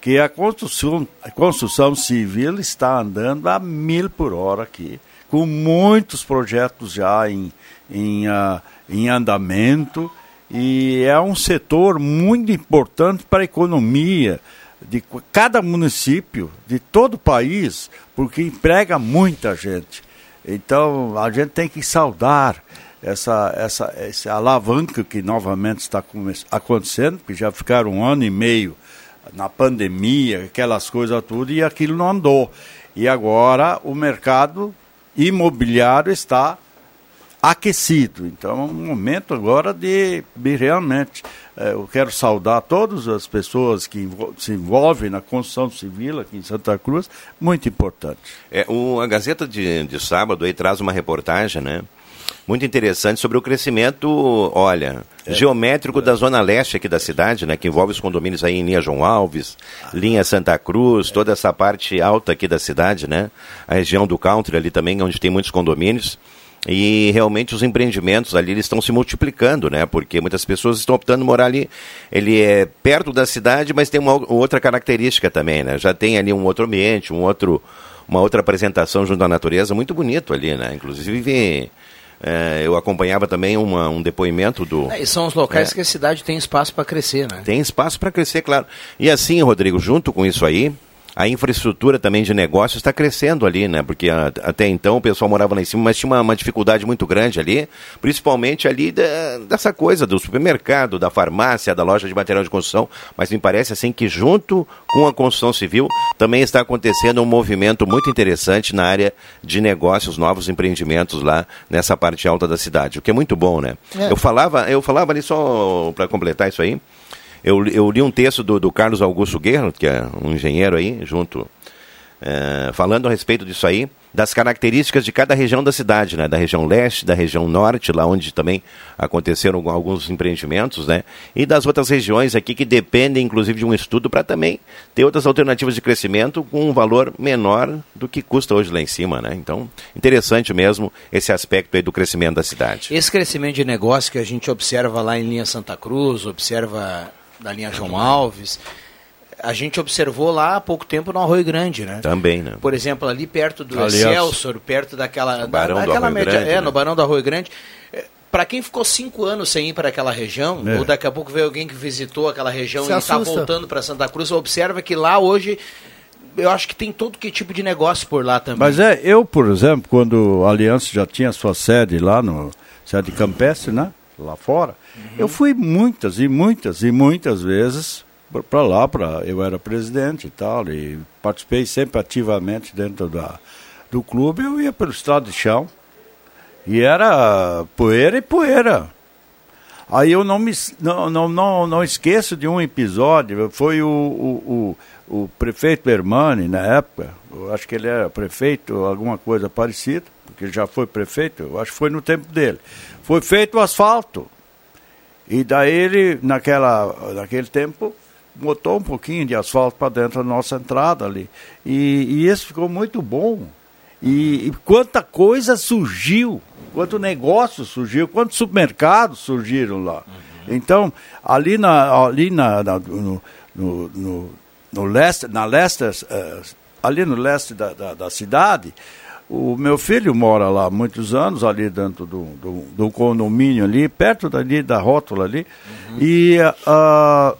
que a construção, a construção civil está andando a mil por hora aqui, com muitos projetos já em, em, uh, em andamento, e é um setor muito importante para a economia de cada município, de todo o país, porque emprega muita gente. Então a gente tem que saudar essa, essa, essa alavanca que novamente está acontecendo, porque já ficaram um ano e meio na pandemia, aquelas coisas tudo, e aquilo não andou. E agora o mercado imobiliário está aquecido. Então é um momento agora de, de realmente. Eh, eu quero saudar todas as pessoas que se envolvem na construção civil aqui em Santa Cruz, muito importante. É, o, a Gazeta de, de sábado aí traz uma reportagem, né? Muito interessante sobre o crescimento, olha, é. geométrico é. da zona leste aqui da cidade, né, que envolve os condomínios aí em linha João Alves, linha Santa Cruz, toda essa parte alta aqui da cidade, né, a região do country ali também, onde tem muitos condomínios. E realmente os empreendimentos ali eles estão se multiplicando, né? Porque muitas pessoas estão optando morar ali. Ele é perto da cidade, mas tem uma outra característica também, né? Já tem ali um outro ambiente, um outro, uma outra apresentação junto à natureza muito bonito ali, né? Inclusive é, eu acompanhava também uma, um depoimento do. É, e são os locais é, que a cidade tem espaço para crescer, né? Tem espaço para crescer, claro. E assim, Rodrigo, junto com isso aí, a infraestrutura também de negócios está crescendo ali, né? Porque a, até então o pessoal morava lá em cima, mas tinha uma, uma dificuldade muito grande ali, principalmente ali da, dessa coisa do supermercado, da farmácia, da loja de material de construção. Mas me parece assim que junto com a construção civil também está acontecendo um movimento muito interessante na área de negócios, novos empreendimentos lá nessa parte alta da cidade, o que é muito bom, né? É. Eu falava, eu falava ali só para completar isso aí. Eu, eu li um texto do, do Carlos Augusto Guerra, que é um engenheiro aí, junto, é, falando a respeito disso aí, das características de cada região da cidade, né? Da região leste, da região norte, lá onde também aconteceram alguns empreendimentos, né? E das outras regiões aqui que dependem, inclusive, de um estudo para também ter outras alternativas de crescimento com um valor menor do que custa hoje lá em cima, né? Então, interessante mesmo esse aspecto aí do crescimento da cidade. Esse crescimento de negócio que a gente observa lá em linha Santa Cruz, observa da linha João Alves. A gente observou lá há pouco tempo no Arroio Grande, né? Também, né? Por exemplo, ali perto do Aliás, Excelsior, perto daquela. Barão da, daquela do média, Grande, É, né? no Barão do Arroio Grande. É, para quem ficou cinco anos sem ir para aquela região, é. ou daqui a pouco veio alguém que visitou aquela região Se e está voltando para Santa Cruz, observa que lá hoje eu acho que tem todo que tipo de negócio por lá também. Mas é, eu, por exemplo, quando a Aliança já tinha sua sede lá no sede campestre, né? Lá fora, uhum. eu fui muitas e muitas e muitas vezes para lá, para eu era presidente e tal, e participei sempre ativamente dentro da, do clube, eu ia pelo estrado de chão, e era poeira e poeira. Aí eu não me não, não, não, não esqueço de um episódio, foi o, o, o, o prefeito Hermani, na época, eu acho que ele era prefeito, alguma coisa parecida, porque já foi prefeito, eu acho que foi no tempo dele. Foi feito o asfalto. E daí ele, naquela, naquele tempo, botou um pouquinho de asfalto para dentro da nossa entrada ali. E, e isso ficou muito bom. E, e, quanta coisa surgiu, quanto negócio surgiu, quantos supermercados surgiram lá. Uhum. Então, ali, na, ali na, na no, no, no, no, leste, na leste, uh, ali no leste da, da, da, cidade, o meu filho mora lá há muitos anos, ali dentro do, do, do condomínio ali, perto dali da rótula ali, uhum. e uh,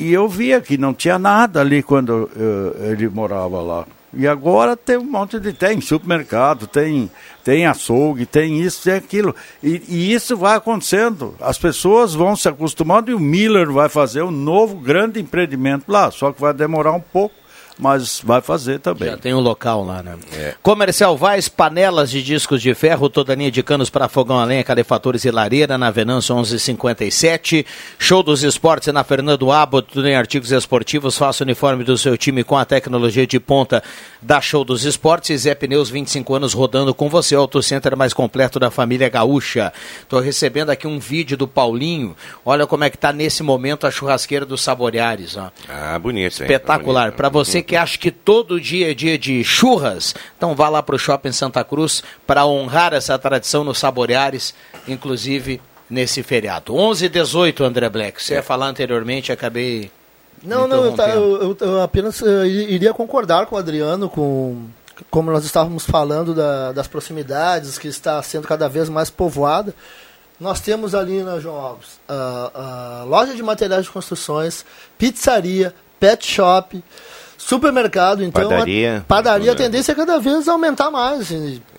e eu via que não tinha nada ali quando uh, ele morava lá. E agora tem um monte de. Tem supermercado, tem, tem açougue, tem isso, tem aquilo. E, e, isso vai acontecendo. As pessoas vão se acostumando e o Miller vai fazer um novo grande empreendimento lá. Só que vai demorar um pouco mas vai fazer também. Já tem um local lá, né? É. Comercial Vaz, panelas de discos de ferro, toda linha de canos para fogão a lenha, calefatores e lareira, na Venâncio 1157. Show dos esportes na Fernando Abbott, tudo em artigos esportivos. Faça o uniforme do seu time com a tecnologia de ponta da Show dos Esportes. Zé Pneus, 25 anos rodando com você. Auto Center mais completo da família gaúcha. Estou recebendo aqui um vídeo do Paulinho. Olha como é que está nesse momento a churrasqueira dos Saboreares. Ó. Ah, bonito, hein? Espetacular. Para você que acha que todo dia é dia de churras, então vá lá para o Shopping Santa Cruz para honrar essa tradição nos Saboreares. Inclusive, nesse feriado. 11 e 18, André Black. Você ia falar anteriormente, acabei. Não, não, eu, interrompendo. eu- eu- apenas eh, iria concordar com o Adriano, com como nós estávamos falando da- das proximidades, que está sendo cada vez mais povoada. Nós temos ali na João Alves a, a loja de materiais de construções, pizzaria, pet shop, supermercado, então Padaria. a padaria a tendência é cada vez aumentar mais.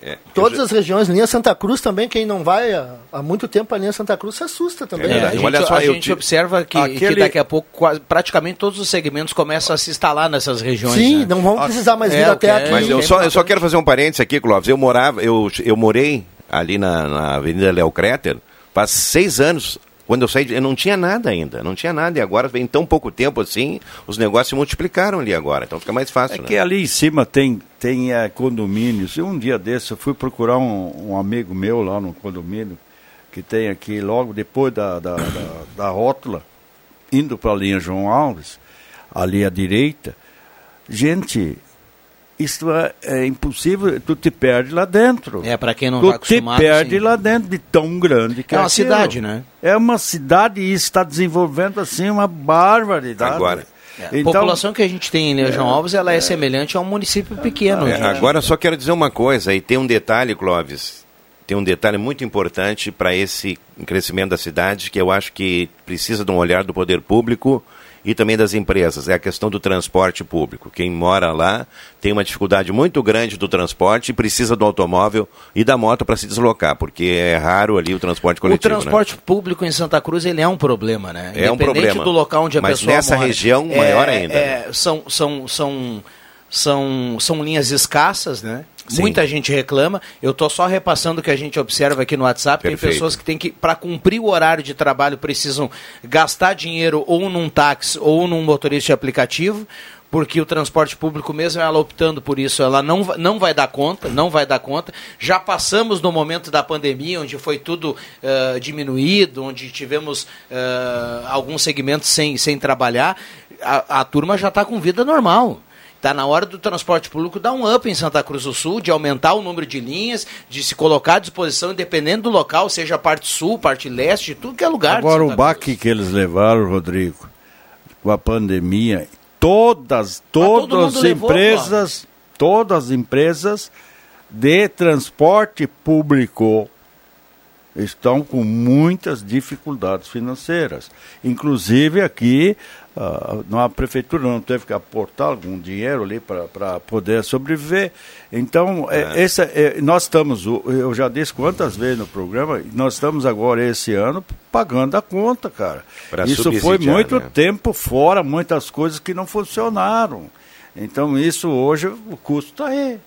É, Todas as regiões, linha Santa Cruz também, quem não vai há, há muito tempo a linha Santa Cruz se assusta também. É, né? a gente, Olha só, a eu gente te- observa que, Aquele- que daqui a pouco quase- praticamente todos os segmentos começam a se instalar nessas regiões. Sim, né? não vão precisar mais vir É, até o que é- aqui. Mas eu só, eu só quero fazer um parênteses aqui, Clóvis. Eu morava, eu, eu morei ali na, na Avenida Léo Créter faz seis anos. Quando eu saí, eu não tinha nada ainda, não tinha nada. E agora, em tão pouco tempo assim, os negócios se multiplicaram ali agora. Então fica mais fácil, É né? que ali em cima tem, tem eh, condomínios. E um dia desse eu fui procurar um, um amigo meu lá no condomínio, que tem aqui logo depois da, da, da, da rótula, indo para a linha João Alves, ali à direita. Gente, isso é, é impossível, tu te perde lá dentro. É, para quem não tu está acostumado. te perde sim. lá dentro de tão grande que É uma aquilo. cidade, né? É uma cidade e está desenvolvendo assim uma barbaridade. Agora. É, a população que a gente tem em João Alves ela é, semelhante a um município pequeno. É, de- agora só quero dizer uma coisa, e tem um detalhe, Clóvis, tem um detalhe muito importante para esse crescimento da cidade, que eu acho que precisa de um olhar do poder público e também das empresas, é a questão do transporte público. Quem mora lá tem uma dificuldade muito grande do transporte e precisa do automóvel e da moto para se deslocar, porque é raro ali o transporte O coletivo. né? transporte público em Santa Cruz ele é um problema, né? É um problema. do local onde a Mas pessoa nessa mora. região, É, maior ainda, é, são, são, são, são, são linhas escassas, né? Muita gente reclama. Eu estou só repassando o que a gente observa aqui no WhatsApp. Tem Perfeito. pessoas que têm que, para cumprir o horário de trabalho, precisam gastar dinheiro ou num táxi ou num motorista de aplicativo, porque o transporte público, mesmo ela optando por isso, ela não, não vai dar conta, não vai dar conta. Já passamos no momento da pandemia, onde foi tudo eh, diminuído, onde tivemos eh, alguns segmentos sem, sem trabalhar. A, a turma já está com vida normal. Está na hora do transporte público dar um up em Santa Cruz do Sul, de aumentar o número de linhas, de se colocar à disposição, independendo do local, seja a parte sul, parte leste, tudo que é lugar. de Agora o baque que eles levaram, Rodrigo, com a pandemia, todas, todas as levou, empresas, todas as empresas de transporte público estão com muitas dificuldades financeiras. Inclusive aqui, ah, na prefeitura não teve que aportar algum dinheiro ali para poder sobreviver. Então, é, esse, é, nós estamos, eu já disse quantas vezes no programa, nós estamos agora esse ano pagando a conta, cara. Pra Isso foi muito né? tempo fora, muitas coisas que não funcionaram. Então, isso hoje, o custo está aí.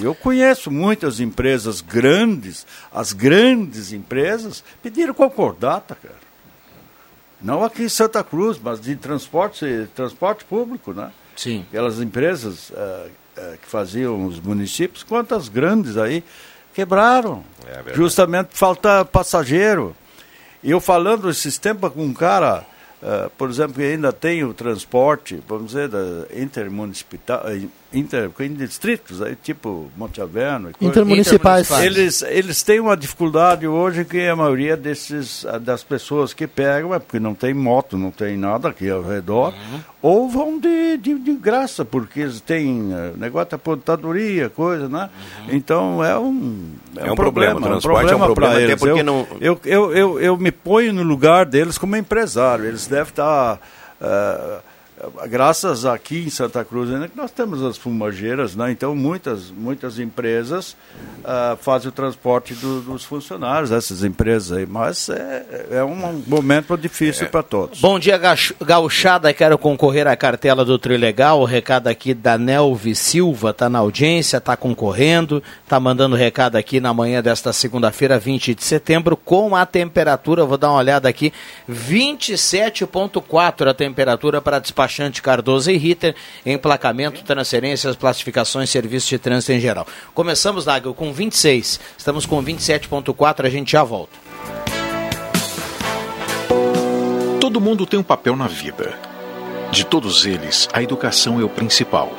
Eu conheço muitas empresas grandes, as grandes empresas pediram concordata, cara. Não aqui em Santa Cruz, mas de transporte, transporte público, né? Sim. Aquelas empresas ah, ah, que faziam os municípios, quantas grandes aí quebraram. É. Justamente por falta passageiro. Eu falando esses tempos com um cara, ah, por exemplo, que ainda tem o transporte, vamos dizer, intermunicipal, inter, distritos, aí, tipo Monte coisa. Intermunicipais. Eles, eles têm uma dificuldade hoje que a maioria desses, ah, das pessoas que pegam é porque não tem moto, não tem nada aqui ao redor, Uhum. ou vão de, de, de graça, porque eles têm ah, negócio de aposentadoria, coisa, né? Então é um, É um problema, o é um transporte é um problema problema, pra até eles. porque eu, não- eu, eu, eu, eu me ponho no lugar deles como empresário. Eles devem estar. ah, graças aqui em Santa Cruz, ainda que nós temos as fumageiras, né? então muitas, muitas empresas ah, fazem o transporte do- dos funcionários, essas empresas aí, mas é, é um momento difícil para todos. Bom dia, gauchada. Quero concorrer à cartela do Trilegal. O recado aqui da Nelvi Silva tá na audiência, tá concorrendo, tá mandando recado aqui na manhã desta segunda-feira, 20 de setembro, com a temperatura, vou dar uma olhada aqui, 27,4 a temperatura para despachante Cardoso e Ritter, emplacamento, transferências, classificações, serviços de trânsito em geral. Começamos, Nagel, com 26, estamos com 27,4, a gente já volta. Todo mundo tem um papel na vida. De todos eles, a educação é o principal.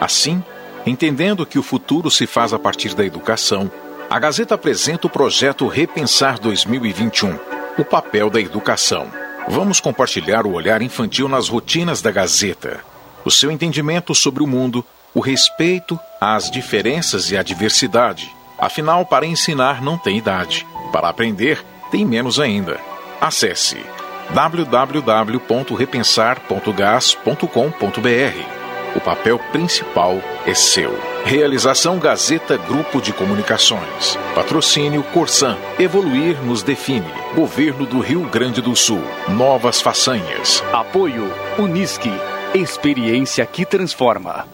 Assim, entendendo que o futuro se faz a partir da educação, A Gazeta apresenta o projeto Repensar 2021 o papel da educação. Vamos compartilhar o olhar infantil nas rotinas da Gazeta, o seu entendimento sobre o mundo, o respeito às diferenças e à diversidade. Afinal, para ensinar não tem idade, para aprender tem menos ainda. Acesse www.repensar.gas.com.br o papel principal é seu. Realização Gazeta Grupo de Comunicações. Patrocínio Corsan. Evoluir nos define. Governo do Rio Grande do Sul. Novas façanhas. Apoio Unisque. Experiência que transforma.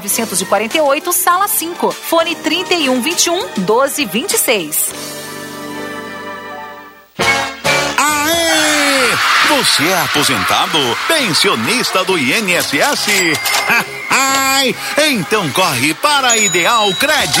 948, sala 5. Fone 3121 1226. Aê! Você é aposentado? Pensionista do INSS? Então corre para a Ideal Cred.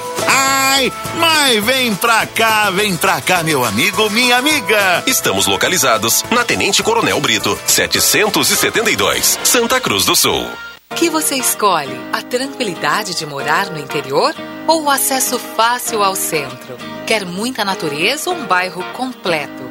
Ai, mas vem pra cá, vem pra cá, meu amigo, minha amiga. Estamos localizados na Tenente Coronel Brito, 772, Santa Cruz do Sul. O que você escolhe? A tranquilidade de morar no interior ou o acesso fácil ao centro? Quer muita natureza ou um bairro completo?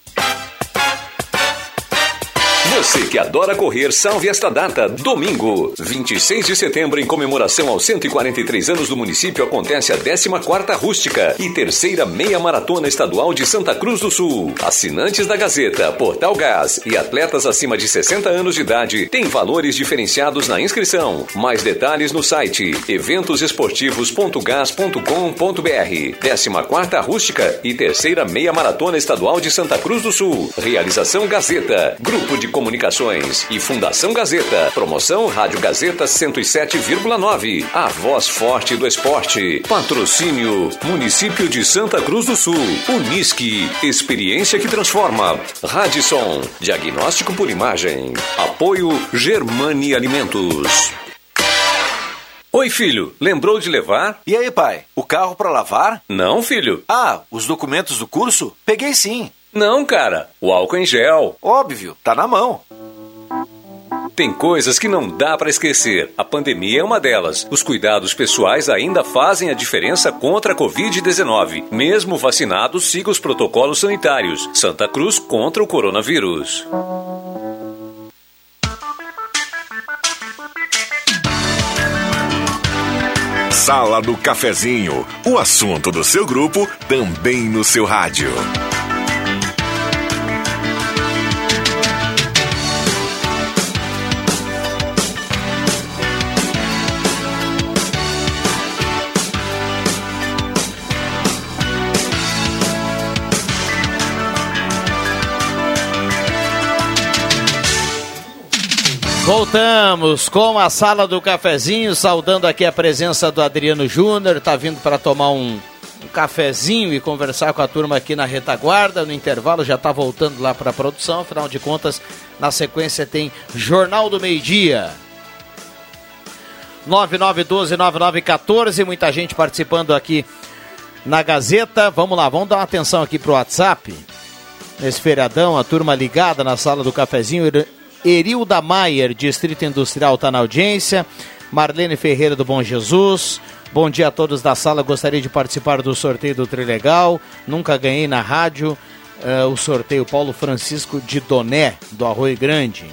Você que adora correr, salve esta data. Domingo, 26 de setembro, em comemoração aos 143 anos do município, acontece a 14ª Rústica e terceira meia maratona estadual de Santa Cruz do Sul. Assinantes da Gazeta, Portal Gás e atletas acima de 60 anos de idade têm valores diferenciados na inscrição. Mais detalhes no site eventosesportivos.gas.com.br. 14ª Rústica e terceira meia maratona estadual de Santa Cruz do Sul. Realização Gazeta, Grupo de Comunicações e Fundação Gazeta. Promoção Rádio Gazeta 107,9. A voz forte do esporte. Patrocínio Município de Santa Cruz do Sul. Unisque. Experiência que transforma. Radisson. Diagnóstico por imagem. Apoio Germani Alimentos. Oi, filho. Lembrou de levar? E aí, pai? O carro para lavar? Não, filho. Ah, os documentos do curso? Peguei sim. Não, cara. O álcool em gel. Óbvio, tá na mão. Tem coisas que não dá para esquecer. A pandemia é uma delas. Os cuidados pessoais ainda fazem a diferença contra a Covid-19. Mesmo vacinados, siga os protocolos sanitários. Santa Cruz contra o coronavírus. Sala do Cafezinho, o assunto do seu grupo também no seu rádio. Voltamos com a sala do cafezinho, saudando aqui a presença do Adriano Júnior, está vindo para tomar um, um, cafezinho e conversar com a turma aqui na retaguarda. No intervalo já está voltando lá para a produção, afinal de contas, na sequência tem Jornal do Meio-Dia. 9912-9914, muita gente participando aqui na Gazeta. Vamos lá, vamos dar uma atenção aqui pro WhatsApp. Nesse feriadão, a turma ligada na sala do cafezinho. Erilda Maier, Distrito Industrial, está na audiência. Marlene Ferreira do Bom Jesus. Bom dia a todos da sala. Gostaria de participar do sorteio do Trilegal. Nunca ganhei na rádio uh, o sorteio Paulo Francisco de Doné, do Arroio Grande.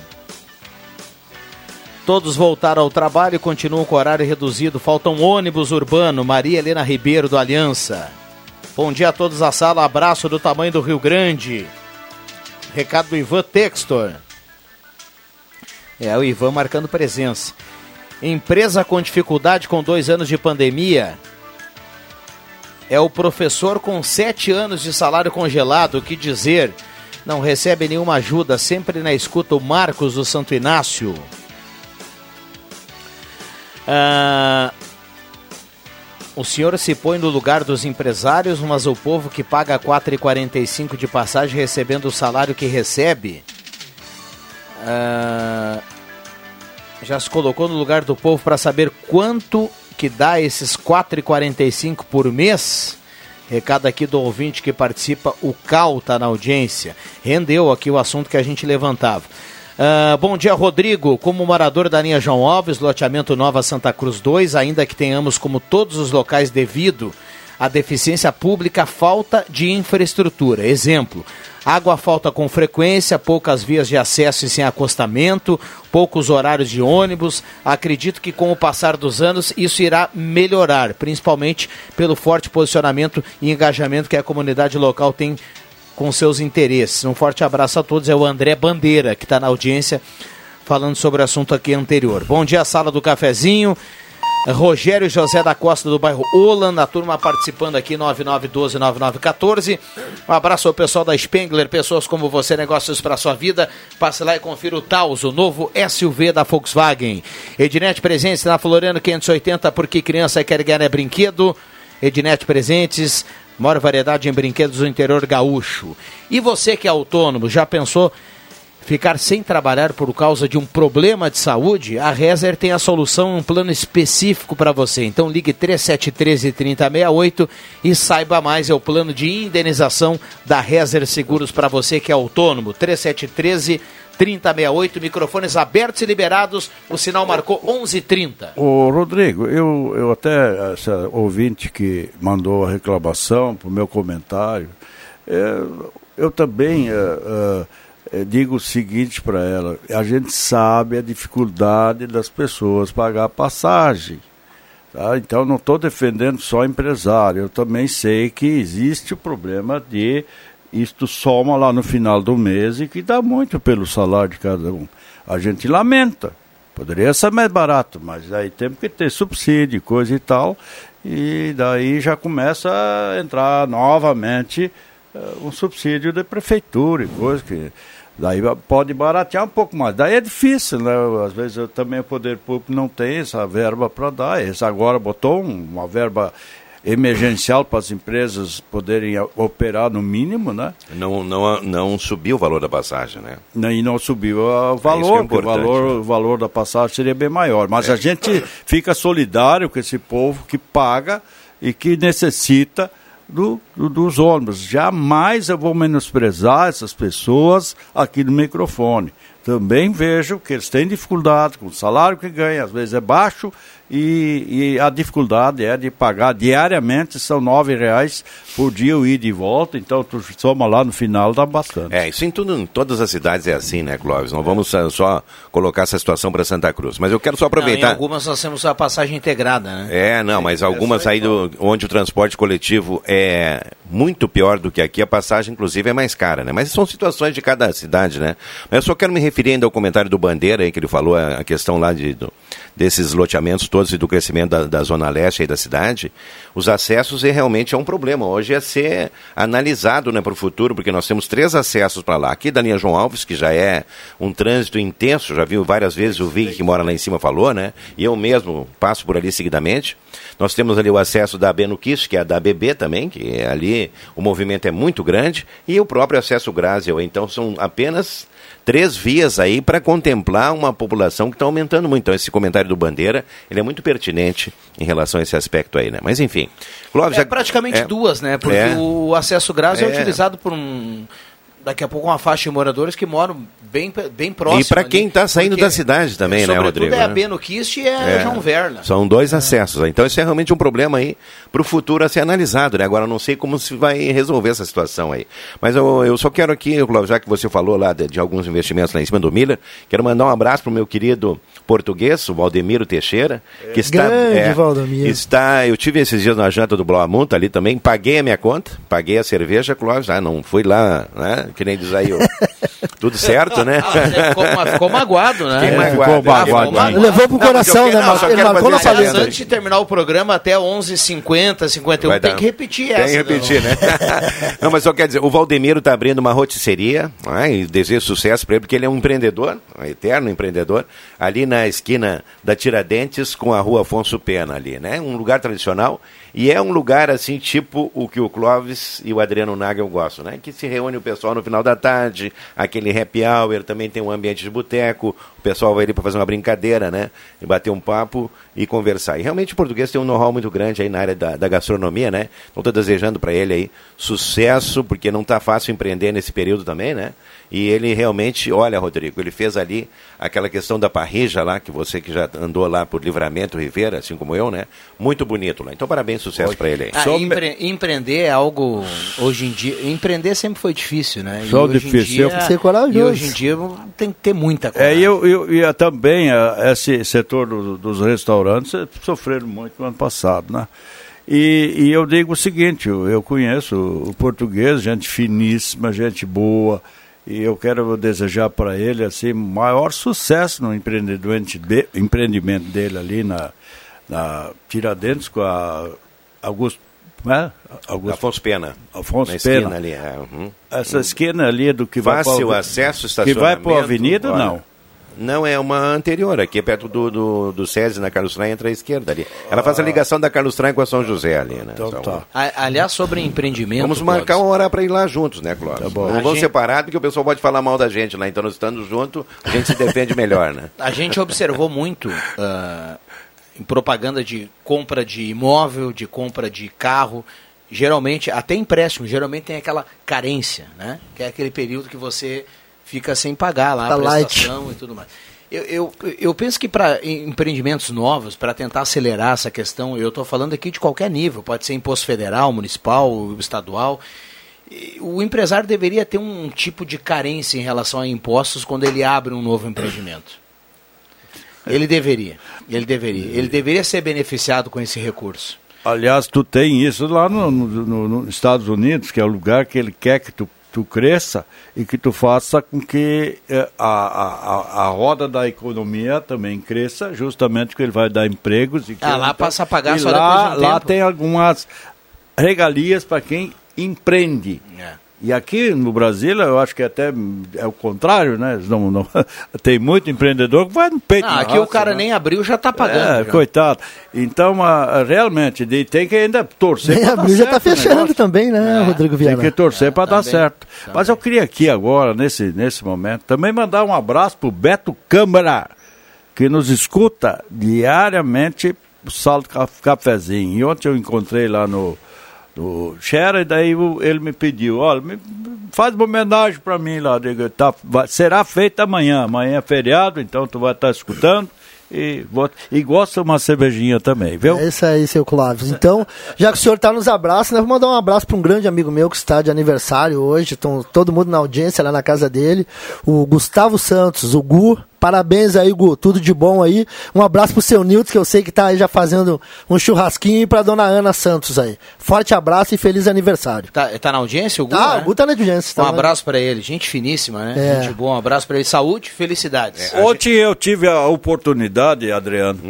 Todos voltaram ao trabalho e continuam com horário reduzido. Faltam um ônibus urbano. Maria Helena Ribeiro, do Aliança. Bom dia a todos da sala. Abraço do tamanho do Rio Grande. Recado do Ivan Textor. É, o Ivan marcando presença. Empresa com dificuldade com dois anos de pandemia. É o professor com sete anos de salário congelado. O que dizer? Não recebe nenhuma ajuda. Sempre na escuta o Marcos do Santo Inácio. Ah, o senhor se põe no lugar dos empresários, mas o povo que paga R$ 4,45 de passagem recebendo o salário que recebe. Ah, já se colocou no lugar do povo para saber quanto que dá esses R$ 4,45 por mês? Recado aqui do ouvinte que participa, o Cal está na audiência. Rendeu aqui o assunto que a gente levantava. Uh, bom dia, Rodrigo. Como morador da linha João Alves, loteamento Nova Santa Cruz 2, ainda que tenhamos como todos os locais devido à deficiência pública, falta de infraestrutura. Exemplo, água falta com frequência, poucas vias de acesso e sem acostamento, poucos horários de ônibus. Acredito que com o passar dos anos isso irá melhorar, principalmente pelo forte posicionamento e engajamento que a comunidade local tem com seus interesses. Um forte abraço a todos. É o André Bandeira, que está na audiência, falando sobre o assunto aqui anterior. Bom dia, sala do cafezinho. Rogério José da Costa do bairro Holland, a turma participando aqui 99129914. Um abraço ao pessoal da Spengler, pessoas como você, negócios para sua vida. Passe lá e confira o Taos, o novo SUV da Volkswagen. Ednet Presentes na Floriano 580, porque criança quer ganhar é brinquedo. Ednet Presentes, maior variedade em brinquedos do interior gaúcho. E você que é autônomo, já pensou ficar sem trabalhar por causa de um problema de saúde? A Rezer tem a solução, um plano específico para você. Então ligue 3713 3068 e saiba mais. É o plano de indenização da Rezer Seguros para você que é autônomo. 3713 3068, microfones abertos e liberados. O sinal marcou 11:30. Ô Rodrigo, eu, eu até essa ouvinte que mandou a reclamação para o meu comentário, é, eu também é, é, digo o seguinte para ela: a gente sabe a dificuldade das pessoas pagar passagem. Tá? Então não estou defendendo só empresário, eu também sei que existe o problema de isto soma lá no final do mês e que dá muito pelo salário de cada um. A gente lamenta. Poderia ser mais barato, mas aí temos que ter subsídio, coisa e tal. E daí já começa a entrar novamente uh, um subsídio da prefeitura e coisa que. Daí pode baratear um pouco mais. Daí é difícil, né? Às vezes eu, também o poder público não tem essa verba para dar. Esse agora botou um, uma verba emergencial para as empresas poderem operar no mínimo, né? Não, não, não subiu o valor da passagem, né? E não subiu o valor, é é o valor, né? o valor da passagem seria bem maior. Mas é. a gente fica solidário com esse povo que paga e que necessita do, do, dos ônibus. Jamais eu vou menosprezar essas pessoas aqui no microfone. Também vejo que eles têm dificuldade com o salário que ganham, às vezes é baixo, e, e, a dificuldade é de pagar diariamente, são nove reais por dia o ida e volta, então tu soma lá no final, dá bastante. É, isso em, tudo, em todas as cidades é assim, né, Clóvis? Não vamos só colocar essa situação para Santa Cruz, mas eu quero só aproveitar... Não, em algumas nós temos a passagem integrada, né? É, não, mas algumas aí do, onde o transporte coletivo é muito pior do que aqui, a passagem inclusive é mais cara, né? Mas são situações de cada cidade, né? Mas eu só quero me referir ainda ao comentário do Bandeira aí, que ele falou, a questão lá de, do, desses loteamentos todos e do crescimento da, da zona leste da cidade, os acessos é, realmente é um problema. Hoje é ser analisado né, para o futuro, porque nós temos três acessos para lá. Aqui da linha João Alves, que já é um trânsito intenso, já viu várias vezes o Vig que mora lá em cima falou, né? E eu mesmo passo por ali seguidamente. Nós temos ali o acesso da Benuquist, que é da BB também, que é ali o movimento é muito grande, e o próprio acesso Grásio. Então são apenas três vias aí para contemplar uma população que está aumentando muito. Então esse comentário do Bandeira, ele é muito pertinente em relação a esse aspecto aí, né? Mas enfim. Clóvis, É já- praticamente é, duas, né? Porque é. o acesso Graz é. É. utilizado por um. Daqui a pouco uma faixa de moradores que moram bem, bem próximo. E para quem está saindo porque, da cidade também, né, Rodrigo? é a né? Beno Kist e é, É. João Verna. São dois acessos. Então, isso é realmente um problema aí para o futuro a ser analisado. Né? Agora, eu não sei como se vai resolver essa situação aí. Mas eu, eu só quero aqui, Cláudio, já que você falou lá de, de alguns investimentos lá em cima do Miller, quero mandar um abraço para o meu querido português, o Valdemiro Teixeira, que está. Grande é, Valdemiro. Está, eu tive esses dias na janta do Bloamunta ali também, paguei a minha conta, paguei a cerveja, Cláudio, já não fui lá, né? Que nem diz aí, ó. tudo certo, né? Ficou, ma- ficou magoado, né? Fiquei É, magoado, ficou é, magoado. Levou pro mas coração, né? não, só Ele quero marcou na paleta. antes de terminar o programa, até 11h50, 51, Vai tem dar. que repetir Tem essa. que repetir, né? não, mas só quer dizer, o Valdemiro está abrindo uma rotisseria, né, e desejo sucesso para ele, porque ele é um empreendedor, um eterno empreendedor, ali na esquina da Tiradentes com a rua Afonso Pena ali, né? Um lugar tradicional e é um lugar assim, tipo o que o Clóvis e o Adriano Nagel gostam, né? Que se reúne o pessoal no final da tarde, aquele happy hour, também tem um ambiente de boteco, o pessoal vai ali para fazer uma brincadeira, né? E bater um papo e conversar. E realmente o português tem um know-how muito grande aí na área da, da gastronomia, né? Então estou desejando para ele aí sucesso, porque não está fácil empreender nesse período também, né? E ele realmente, olha, Rodrigo, ele fez ali aquela questão da parrija lá, que você que já andou lá por Livramento, Rivera, assim como eu, né? Muito bonito lá. Então parabéns, sucesso para ele aí. Ah, empre- empreender é algo hoje em dia. Empreender sempre foi difícil, né? E Só difícil. dia- que ser E corajoso. hoje em dia tem que ter muita É, coragem. e eu, eu, e também eh, esse setor do- dos restaurantes eh, sofreram muito no ano passado, né? E, e eu digo o seguinte, eu, eu conheço o português, gente finíssima, gente boa, e eu quero desejar para ele assim maior sucesso no empreendimento, de- empreendimento dele ali na, na Tiradentes com a Augusto, é? Augusto Afonso Pena. Afonso Na esquina Pena. ali, é, uhum. Essa esquina ali é do que vai Fácil acesso, Que estacionamento. vai para a avenida, olha. não. Não, é uma anterior, aqui é perto do, do, do SESI, na Carlos Traem, entra à esquerda ali. Ela faz a ligação da Carlos Traem com a São José ali, né? Então, tá. A- Aliás, sobre empreendimento. Vamos marcar uma hora para ir lá juntos, né, Clóvis? Tá bom. Não A vamos gente- separar porque o pessoal pode falar mal da gente lá. Então, nós estando junto, a gente se defende melhor, né? A gente observou muito ah, em propaganda de compra de imóvel, de compra de carro, geralmente, até empréstimo, geralmente tem aquela carência, né? Que é aquele período que você fica sem pagar lá Tá a light. prestação e tudo mais. Eu, eu, eu penso que para empreendimentos novos, para tentar acelerar essa questão, eu estou falando aqui de qualquer nível, pode ser imposto federal, municipal, estadual, o empresário deveria ter um tipo de carência em relação a impostos quando ele abre um novo empreendimento. Ele deveria. Ele deveria. Ele deveria ser beneficiado com esse recurso. Aliás, tu tem isso lá no- no- no- nos Estados Unidos, que é o lugar que ele quer que tu, tu cresça e que tu faça com que eh, a, a, a- roda da economia também cresça, justamente porque ele vai dar empregos. E que Ah, lá então- passa a pagar e só lá, depois de um lá tempo. tem algumas regalias para quem empreende. É. E aqui no Brasil, eu acho que até é o contrário, né? Não, não, tem muito empreendedor que vai no peito. Ah, aqui o raça, cara né? nem abriu, já está pagando. É, já. coitado. Então, realmente, de- tem que ainda torcer Nem abriu, já tá o fechando também, né, Rodrigo Tem Viana? que torcer para dar também, certo. Mas eu queria aqui agora, nesse, nesse momento, também mandar um abraço pro Beto Câmara, que nos escuta diariamente o Salto Ca- Cafezinho. E ontem eu encontrei lá no, no Xera, e daí o- ele me pediu, olha, me- faz uma homenagem para mim lá. Digo, tá, vai- será feita amanhã. Amanhã é feriado, então tu vai estar escutando. E, e gosta uma cervejinha também, viu? É isso aí, seu Clóvis. Então, já que o senhor está nos abraços, né, vou mandar um abraço para um grande amigo meu que está de aniversário hoje. Estão todo mundo na audiência lá na casa dele. O Gustavo Santos, o Gu. Parabéns aí, Gu. Tudo de bom aí. Um abraço pro seu Nilton, que eu sei que tá aí já fazendo um churrasquinho. E pra dona Ana Santos aí. Forte abraço e feliz aniversário. Tá, tá na audiência, o Gu? Ah, né? o Gu tá na audiência. Um tá, né? abraço para ele. Gente finíssima, né? É. Gente boa. Um abraço para ele. Saúde, felicidades. Ontem eu tive a oportunidade, Adriano,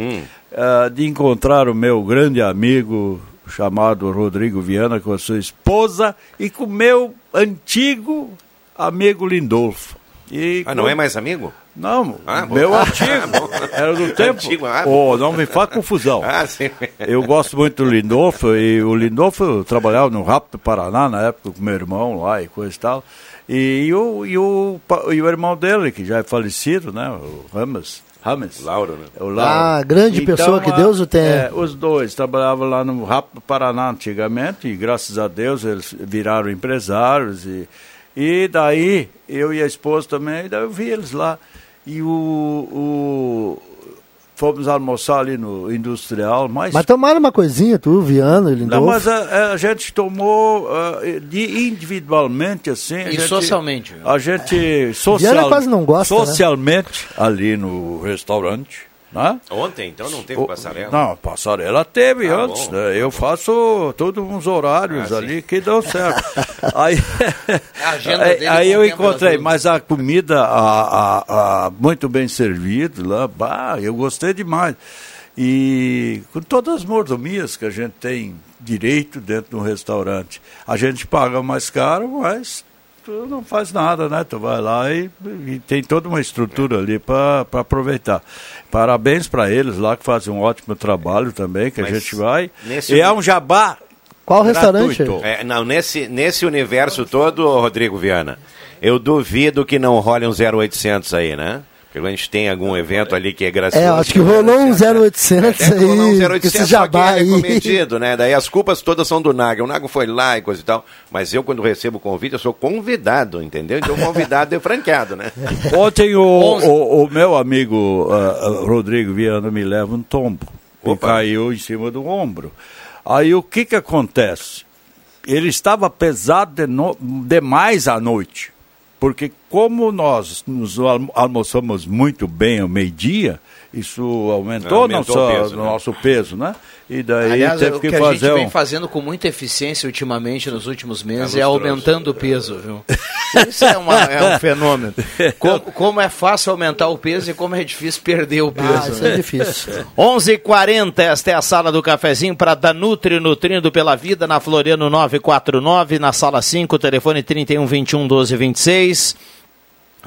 eh, de encontrar o meu grande amigo chamado Rodrigo Viana com a sua esposa e com o meu antigo amigo Lindolfo. E Ah, não é mais amigo? Não, Ah, bom. meu Ah, antigo. bom. Era do tempo. Antigo, ah, oh, não me faz confusão. Ah, sim. Eu gosto muito do Lindolfo, e o Lindolfo trabalhava no Rápido Paraná na época com meu irmão lá e coisa e tal. E, e o, e, o, e o irmão dele, que já é falecido, né? O Rames. Rames. Lauro, né? O Lauro. Ah, grande pessoa, que Deus o tenha. é, os dois trabalhavam lá no Rápido Paraná antigamente e graças a Deus eles viraram empresários e, e daí eu e a esposa também, daí eu vi eles lá e o, o fomos almoçar ali no industrial, mas Mas tomaram uma coisinha, tu, Viano, ele não, mas a, a gente tomou ah, de, individualmente assim. a E gente- socialmente. A gente Viana social, quase não gosta, né? socialmente ali no restaurante, né? Ontem, então, não teve O- passarela? Não, passarela teve Ah, antes. bom. né? Eu faço todos uns horários Ah, ali que dão certo. aí aí, aí eu encontrei, mas a comida a, a- a- muito bem servida lá, bah, eu gostei demais. E com todas as mordomias que a gente tem direito dentro de um restaurante. A gente paga mais caro, mas tu não faz nada, né? Tu vai lá e, e tem toda uma estrutura ali para aproveitar. Parabéns para eles lá que fazem um ótimo trabalho também, que a Mas gente vai. nesse- E é um jabá. Qual restaurante? É, não, nesse, nesse universo todo, Rodrigo Viana, eu duvido que não role um 0800 aí, né? Porque a gente tem algum evento ali que é gracioso. É, acho que rolou um 0800 Até que rolou um aí, 0800, com esse só que jabá é aí. cometido, né? Daí as culpas todas são do Nago. O Nago foi lá e coisa e tal. Mas eu, quando recebo o convite, eu sou convidado, entendeu? Então, convidado é franqueado, né? Ontem o, o, o meu amigo ah, Rodrigo Viana me leva um tombo. E Opa. caiu em cima do ombro. Aí o que que acontece? Ele estava pesado de no- demais à noite. Porque como nós nos almo- almoçamos muito bem ao meio-dia, isso aumentou, Aumentou não o só peso, o né? nosso peso, né? E daí Aliás, teve o que, que a fazer gente vem um... fazendo com muita eficiência ultimamente nos últimos meses nos é trouxe. aumentando o peso, viu? Isso é, uma- é um fenômeno. Como, como é fácil aumentar o peso e como é difícil perder o peso. Ah, isso é né? difícil. 11:40 esta é a sala do cafezinho para Danutri Nutrindo pela Vida na Floriano 949, na sala 5, telefone 31 21 12 26.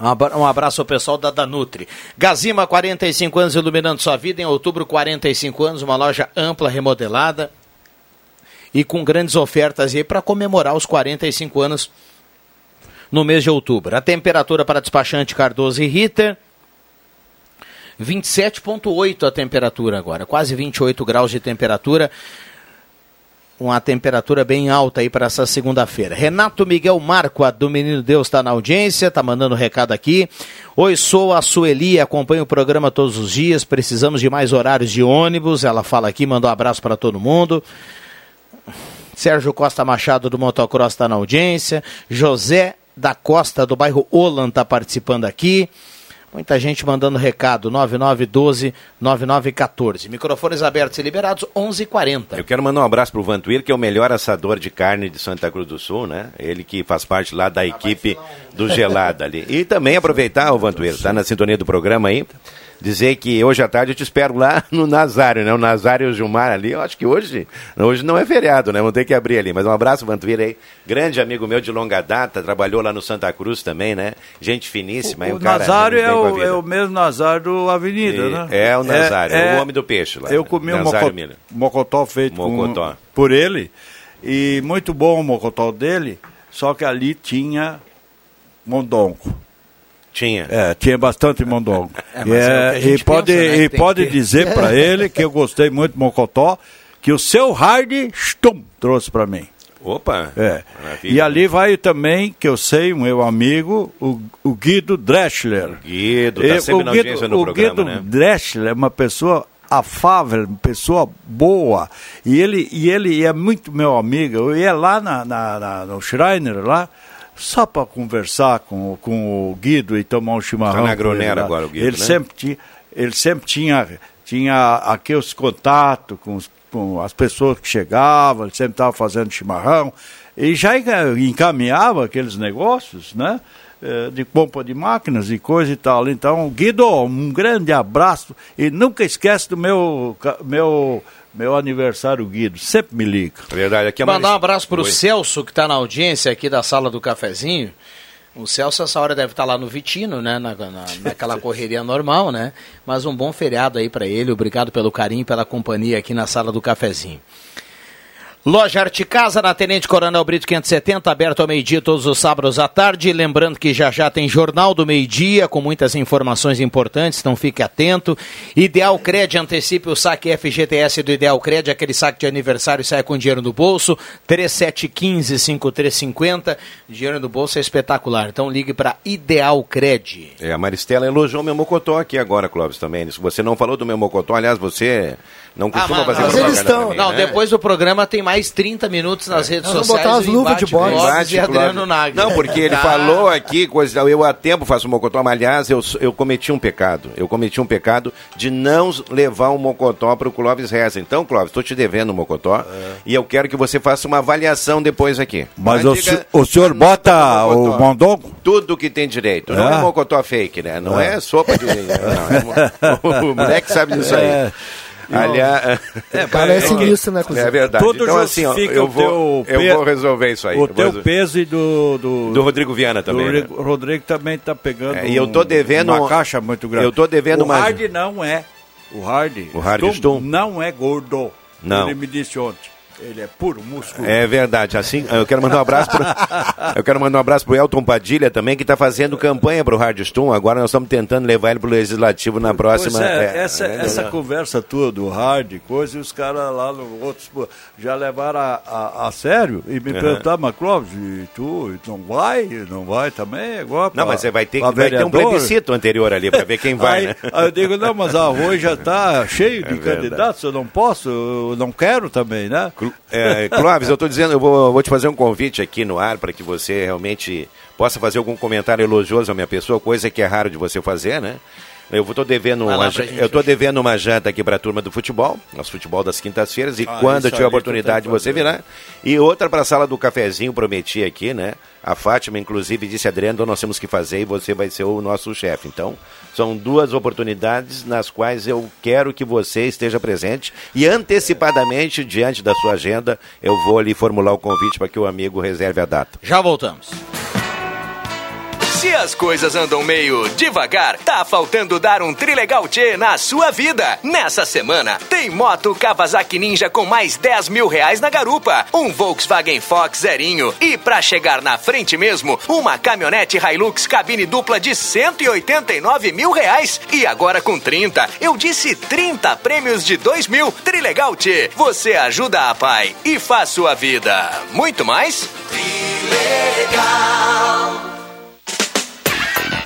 Um abra- abraço ao pessoal da Danutri. Gazima, 45 anos iluminando sua vida. Em outubro, 45 anos, uma loja ampla, remodelada e com grandes ofertas para comemorar os 45 anos no mês de outubro. A temperatura para despachante Cardoso e Ritter. 27,8 a temperatura agora, quase 28 graus de temperatura. Uma temperatura bem alta aí para essa segunda-feira. Renato Miguel Marco, do Menino Deus, está na audiência, está mandando recado aqui. Oi, sou a Sueli, acompanho o programa todos os dias. Precisamos de mais horários de ônibus. Ela fala aqui, mandou um abraço para todo mundo. Sérgio Costa Machado do Motocross está na audiência. José da Costa do bairro Olan está participando aqui. Muita gente mandando recado, 9912-9914. Microfones abertos e liberados, 11h40. Eu quero mandar um abraço pro Vantuir, que é o melhor assador de carne de Santa Cruz do Sul, né? Ele que faz parte lá da equipe do Gelada ali. E também aproveitar, o Vantuir, tá na sintonia do programa aí, dizer que hoje à tarde eu te espero lá no Nazário, né? O Nazário e o Gilmar ali, eu acho que hoje, hoje não é feriado, né? Vamos ter que abrir ali. Mas um abraço, Vantuir aí, grande amigo meu de longa data, trabalhou lá no Santa Cruz também, né? Gente finíssima. aí O um cara Nazário é com o, é o mesmo Nazário do Avenida, E- né? é o Nazário, o homem do peixe lá, Eu comi um Nazário moco- Miller. mocotó feito com- Mocotó. por ele, e muito bom o mocotó dele, só que ali tinha mondongo. Tinha. É, tinha bastante mondongo. É, E é é, e pode, pensa, né, e pode que dizer para ele que eu gostei muito do mocotó, que o seu hard stum, trouxe para mim. Opa! É. Maravilha. E ali vai também, que eu sei, o meu amigo, o, o Guido Dreschler. Guido, tá E sempre o na Guido- audiência no o programa, Guido né? Dreschler é uma pessoa afável, uma pessoa boa. E ele, e ele é muito meu amigo. Eu ia lá na, na- na- no Schreiner, lá, só para conversar com, com o Guido e tomar um chimarrão. Tá na Gronera agora o Guido, ele né? sempre tinha, ele sempre tinha, tinha aqueles contatos com, os- com as pessoas que chegavam, ele sempre estava fazendo chimarrão. E já enca- encaminhava aqueles negócios, né? eh, De pompa de máquinas e coisa e tal. Então, Guido, um grande abraço. E nunca esquece do meu, meu, meu aniversário, Guido. Sempre me liga. Verdade, aqui é Mandar um abraço para o. Celso, que está na audiência aqui da sala do cafezinho. O Celso, essa hora, deve estar lá no Vitino, né? Na, na- naquela correria normal, né? Mas um bom feriado aí para ele. Obrigado pelo carinho, pela companhia aqui na sala do cafezinho. Loja Arte Casa, na Tenente Coronel Brito 570, aberto ao meio-dia todos os sábados à tarde. Lembrando que já já tem Jornal do Meio-Dia, com muitas informações importantes, então fique atento. Ideal Cred, antecipe o saque FGTS do Ideal Cred, aquele saque de aniversário sai com dinheiro no bolso, 3715-5350. Dinheiro no bolso é espetacular, então ligue para Ideal Cred. É, a Maristela elogiou meu mocotó aqui agora, Clóvis, também. Você não falou do meu mocotó, aliás, você não costuma fazer mas propaganda eles estão. Não, né? depois do programa tem mais 30 minutos nas redes Nós vamos sociais. botar umas o luvas de. Clóvis Embate, e Adriano. Nagel. Não, porque ele Tá. falou aqui, coisa, eu há tempo faço mocotó, mas aliás, eu, eu cometi um pecado. Eu cometi um pecado de não levar um mocotó para o Clóvis Reza. Então, Clóvis, estou te devendo um mocotó e eu quero que você faça uma avaliação depois aqui. Mas o, diga- o senhor bota o mondongo? Tudo que tem direito. Não É? é mocotó fake, né? Não É. é, sopa de. Não, é o moleque sabe disso aí. É. Aliás, É, cara, é sinistro, né, Cruzeiro? É verdade. Tudo então, assim, ó, justifica eu o vou, eu vou resolver isso aí. O teu resolver. peso e do... Do, Do Rodrigo Viana também, Do né? Rodrigo, também está pegando É, e eu tô devendo uma um- caixa muito grande. eu tô devendo o mais- hard não é. O hard, O hard Stum Stum? não é gordo. Não. Ele me disse ontem. Ele é puro músculo. É verdade. Assim, eu quero mandar um abraço pro, eu quero mandar um abraço pro Elton Padilha também, que está fazendo campanha pro Hard Stum. Agora nós estamos tentando levar ele pro legislativo na próxima. É, é, essa, é, essa não. conversa tua do hard, coisa, e os caras lá, no, outros, já levaram a, a, a sério e me Aham. perguntaram, mas Clóvis, e tu não vai? Não vai também? Agora, Não, pra- mas você vai ter, pra vai ter um plebiscito anterior ali para ver quem vai, aí, né? aí eu digo, não, mas a Arroz já está cheio de É candidatos, eu não posso, eu não quero também, né? É, Clóvis, eu estou dizendo, eu vou, vou te fazer um convite aqui no ar para que você realmente possa fazer algum comentário elogioso à minha pessoa, coisa que é raro de você fazer, né? Eu estou devendo, uma, eu tô devendo uma janta aqui para a turma do futebol, nosso futebol das quintas-feiras, e Ah, quando eu tiver a oportunidade você virá. E outra para a sala do cafezinho, prometi aqui, né? A Fátima, inclusive, disse, Adriano, nós temos que fazer e você vai ser o nosso chefe. Então, são duas oportunidades nas quais eu quero que você esteja presente e antecipadamente, diante da sua agenda, eu vou lhe formular o convite para que o amigo reserve a data. Já voltamos. Se as coisas andam meio devagar, tá faltando dar um trilegal tchê na sua vida. Nessa semana, tem moto Kawasaki Ninja com mais 10 mil reais na garupa, um Volkswagen Fox zerinho e pra chegar na frente mesmo, uma caminhonete Hilux cabine dupla de 189 mil reais. E agora com 30, eu disse 30 prêmios de 2 mil. Trilegal tchê, você ajuda a pai e faz sua vida muito mais.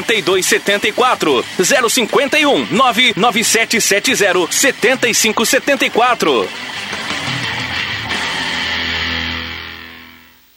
8274 051 99770 7574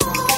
Thank you.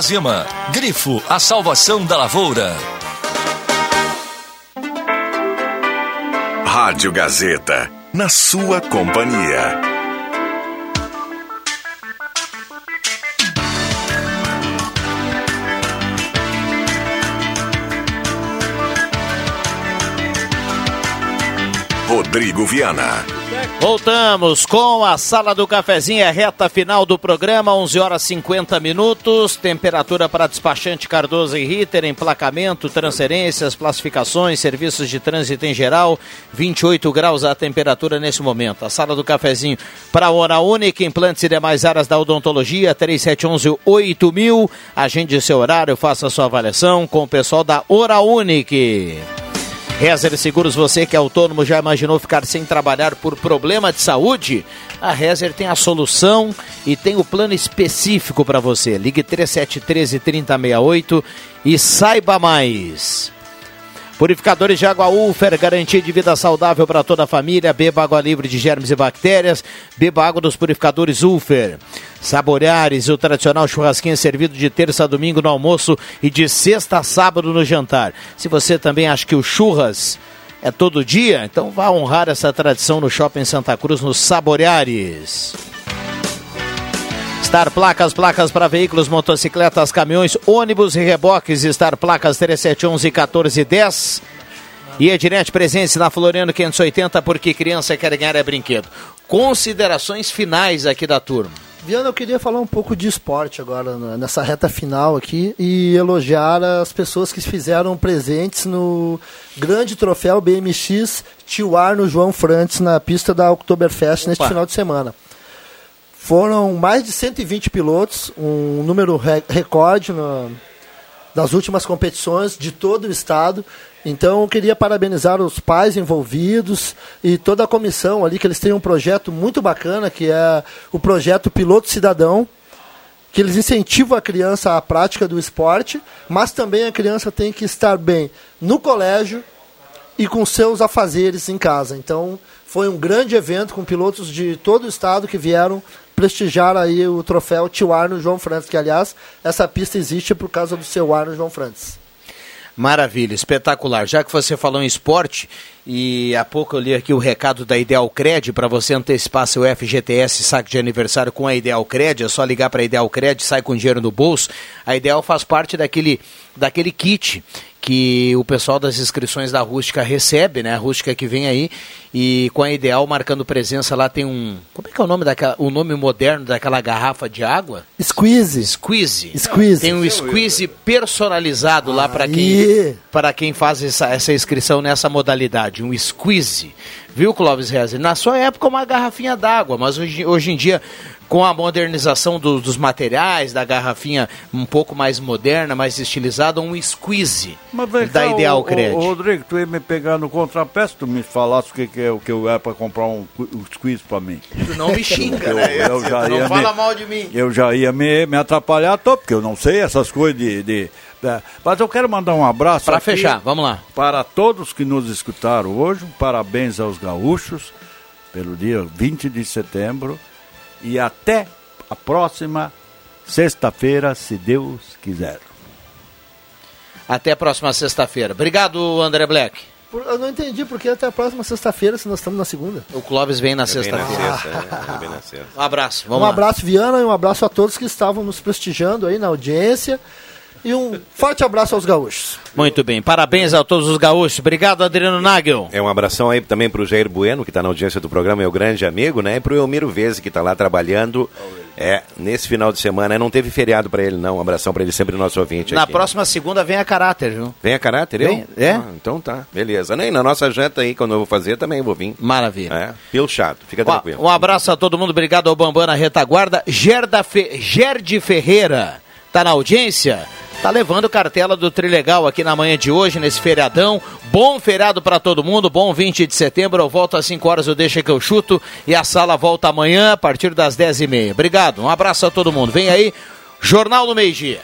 Gazima. Grifo, a salvação da lavoura. Rádio Gazeta, na sua companhia. Rodrigo Viana. Voltamos com a Sala do Cafezinho, é reta final do programa, 11 horas 50 minutos. Temperatura para despachante Cardoso e Ritter, emplacamento, transferências, classificações, serviços de trânsito em geral. 28 graus a temperatura nesse momento. A Sala do Cafezinho para a Hora Única, implantes e demais áreas da odontologia, 3711-8000. Agende seu horário, faça sua avaliação com o pessoal da Hora Unique. Rezer Seguros, você que é autônomo, já imaginou ficar sem trabalhar por problema de saúde? A Rezer tem a solução e tem o plano específico para você. Ligue 3713 3068 e saiba mais. Purificadores de água Ulfer, garantia de vida saudável para toda a família. Beba água livre de germes e bactérias. Beba água dos purificadores Ulfer. Saboreares, o tradicional churrasquinho servido de terça a domingo no almoço e de sexta a sábado no jantar. Se você também acha que o churras é todo dia, então vá honrar essa tradição no Shopping Santa Cruz, no Saboreares. Star Placas, placas para veículos, motocicletas, caminhões, ônibus e reboques. Star Placas 3711 1410. E Ednet presente na Floriano 580, porque criança quer ganhar é brinquedo. Considerações finais aqui da turma. Viana, eu queria falar um pouco de esporte agora, né, nessa reta final aqui, e elogiar as pessoas que fizeram presentes no grande troféu BMX Tiuar no João Frantes, na pista da Oktoberfest neste final de semana. Foram mais de 120 pilotos, um número re recorde no, das últimas competições de todo o estado. Então eu queria parabenizar os pais envolvidos e toda a comissão ali, que eles têm um projeto muito bacana, que é o projeto Piloto Cidadão, que eles incentivam a criança à prática do esporte, mas também a criança tem que estar bem no colégio e com seus afazeres em casa. Então foi um grande evento com pilotos de todo o estado que vieram prestigiar aí o troféu Tio Arno João Francis, que aliás, essa pista existe por causa do seu Arno João Francis. Maravilha, espetacular. Já que você falou em esporte, e há pouco eu li aqui o recado da Ideal Cred para você antecipar seu FGTS saque de aniversário com a Ideal Cred, é só ligar para a Ideal Cred, sai com dinheiro no bolso. A Ideal faz parte daquele, daquele kit que o pessoal das inscrições da Rústica recebe, né? A Rústica que vem aí e com a Ideal marcando presença lá tem um, como é que é o nome daquela, o nome moderno daquela garrafa de água? Squeeze. Squeeze. Squeeze. Tem um squeeze personalizado lá para quem para quem faz essa, essa inscrição nessa modalidade, um squeeze. Viu, Clóvis Reza? Na sua época uma garrafinha d'água, mas hoje, hoje em dia com a modernização do- dos materiais, da garrafinha um pouco mais moderna, mais estilizada, um squeeze Mas vem da cá, Ideal ô, ô, Cred. ô, Rodrigo, tu ia me pegar no contrapé se tu me falasse o que, que é o que eu era para comprar um, um squeeze para mim. Tu não me xinga, Eu- né? eu já Tu não ia fala me- mal de mim. Eu já ia me, me atrapalhar todo, porque eu não sei essas coisas de. de- mas eu quero mandar um abraço. Aqui fechar, vamos lá. Para todos que nos escutaram hoje, parabéns aos gaúchos pelo dia 20 de setembro e até a próxima sexta-feira, se Deus quiser. Até a próxima sexta-feira. Obrigado, André Black. Por- Eu não entendi porque até a próxima sexta-feira, se nós estamos na segunda. O Clóvis vem na É sexta-feira. sexta, é, é. Um abraço, um lá. abraço, Viana, e um abraço a todos que estavam nos prestigiando aí na audiência. E um forte abraço aos gaúchos. Muito bem, parabéns a todos os gaúchos. Obrigado, Adriano Nagel. É um abração aí também pro Jair Bueno, que está na audiência do programa, meu grande amigo, né? E pro Elmiro Veze, que está lá trabalhando é, nesse final de semana. Não teve feriado para ele, não. Um abração para ele, sempre nosso ouvinte Na aqui. próxima segunda vem a caráter, viu? Vem a caráter, eu? Vem, é? Ah, então tá, beleza. Nem na nossa janta aí, quando eu vou fazer, também vou vir. Maravilha. É, pelo chato, fica tranquilo. Um abraço a todo mundo, obrigado ao Bambam na retaguarda. Gerda Fe... Gerde Ferreira, tá na audiência? Tá levando cartela do Trilegal aqui na manhã de hoje, nesse feriadão. Bom feriado para todo mundo, bom 20 de setembro. Eu volto às 5 horas, eu deixo que eu chuto. E a sala volta amanhã a partir das 10h30. Obrigado, um abraço a todo mundo. Vem aí, Jornal do Meio Dia.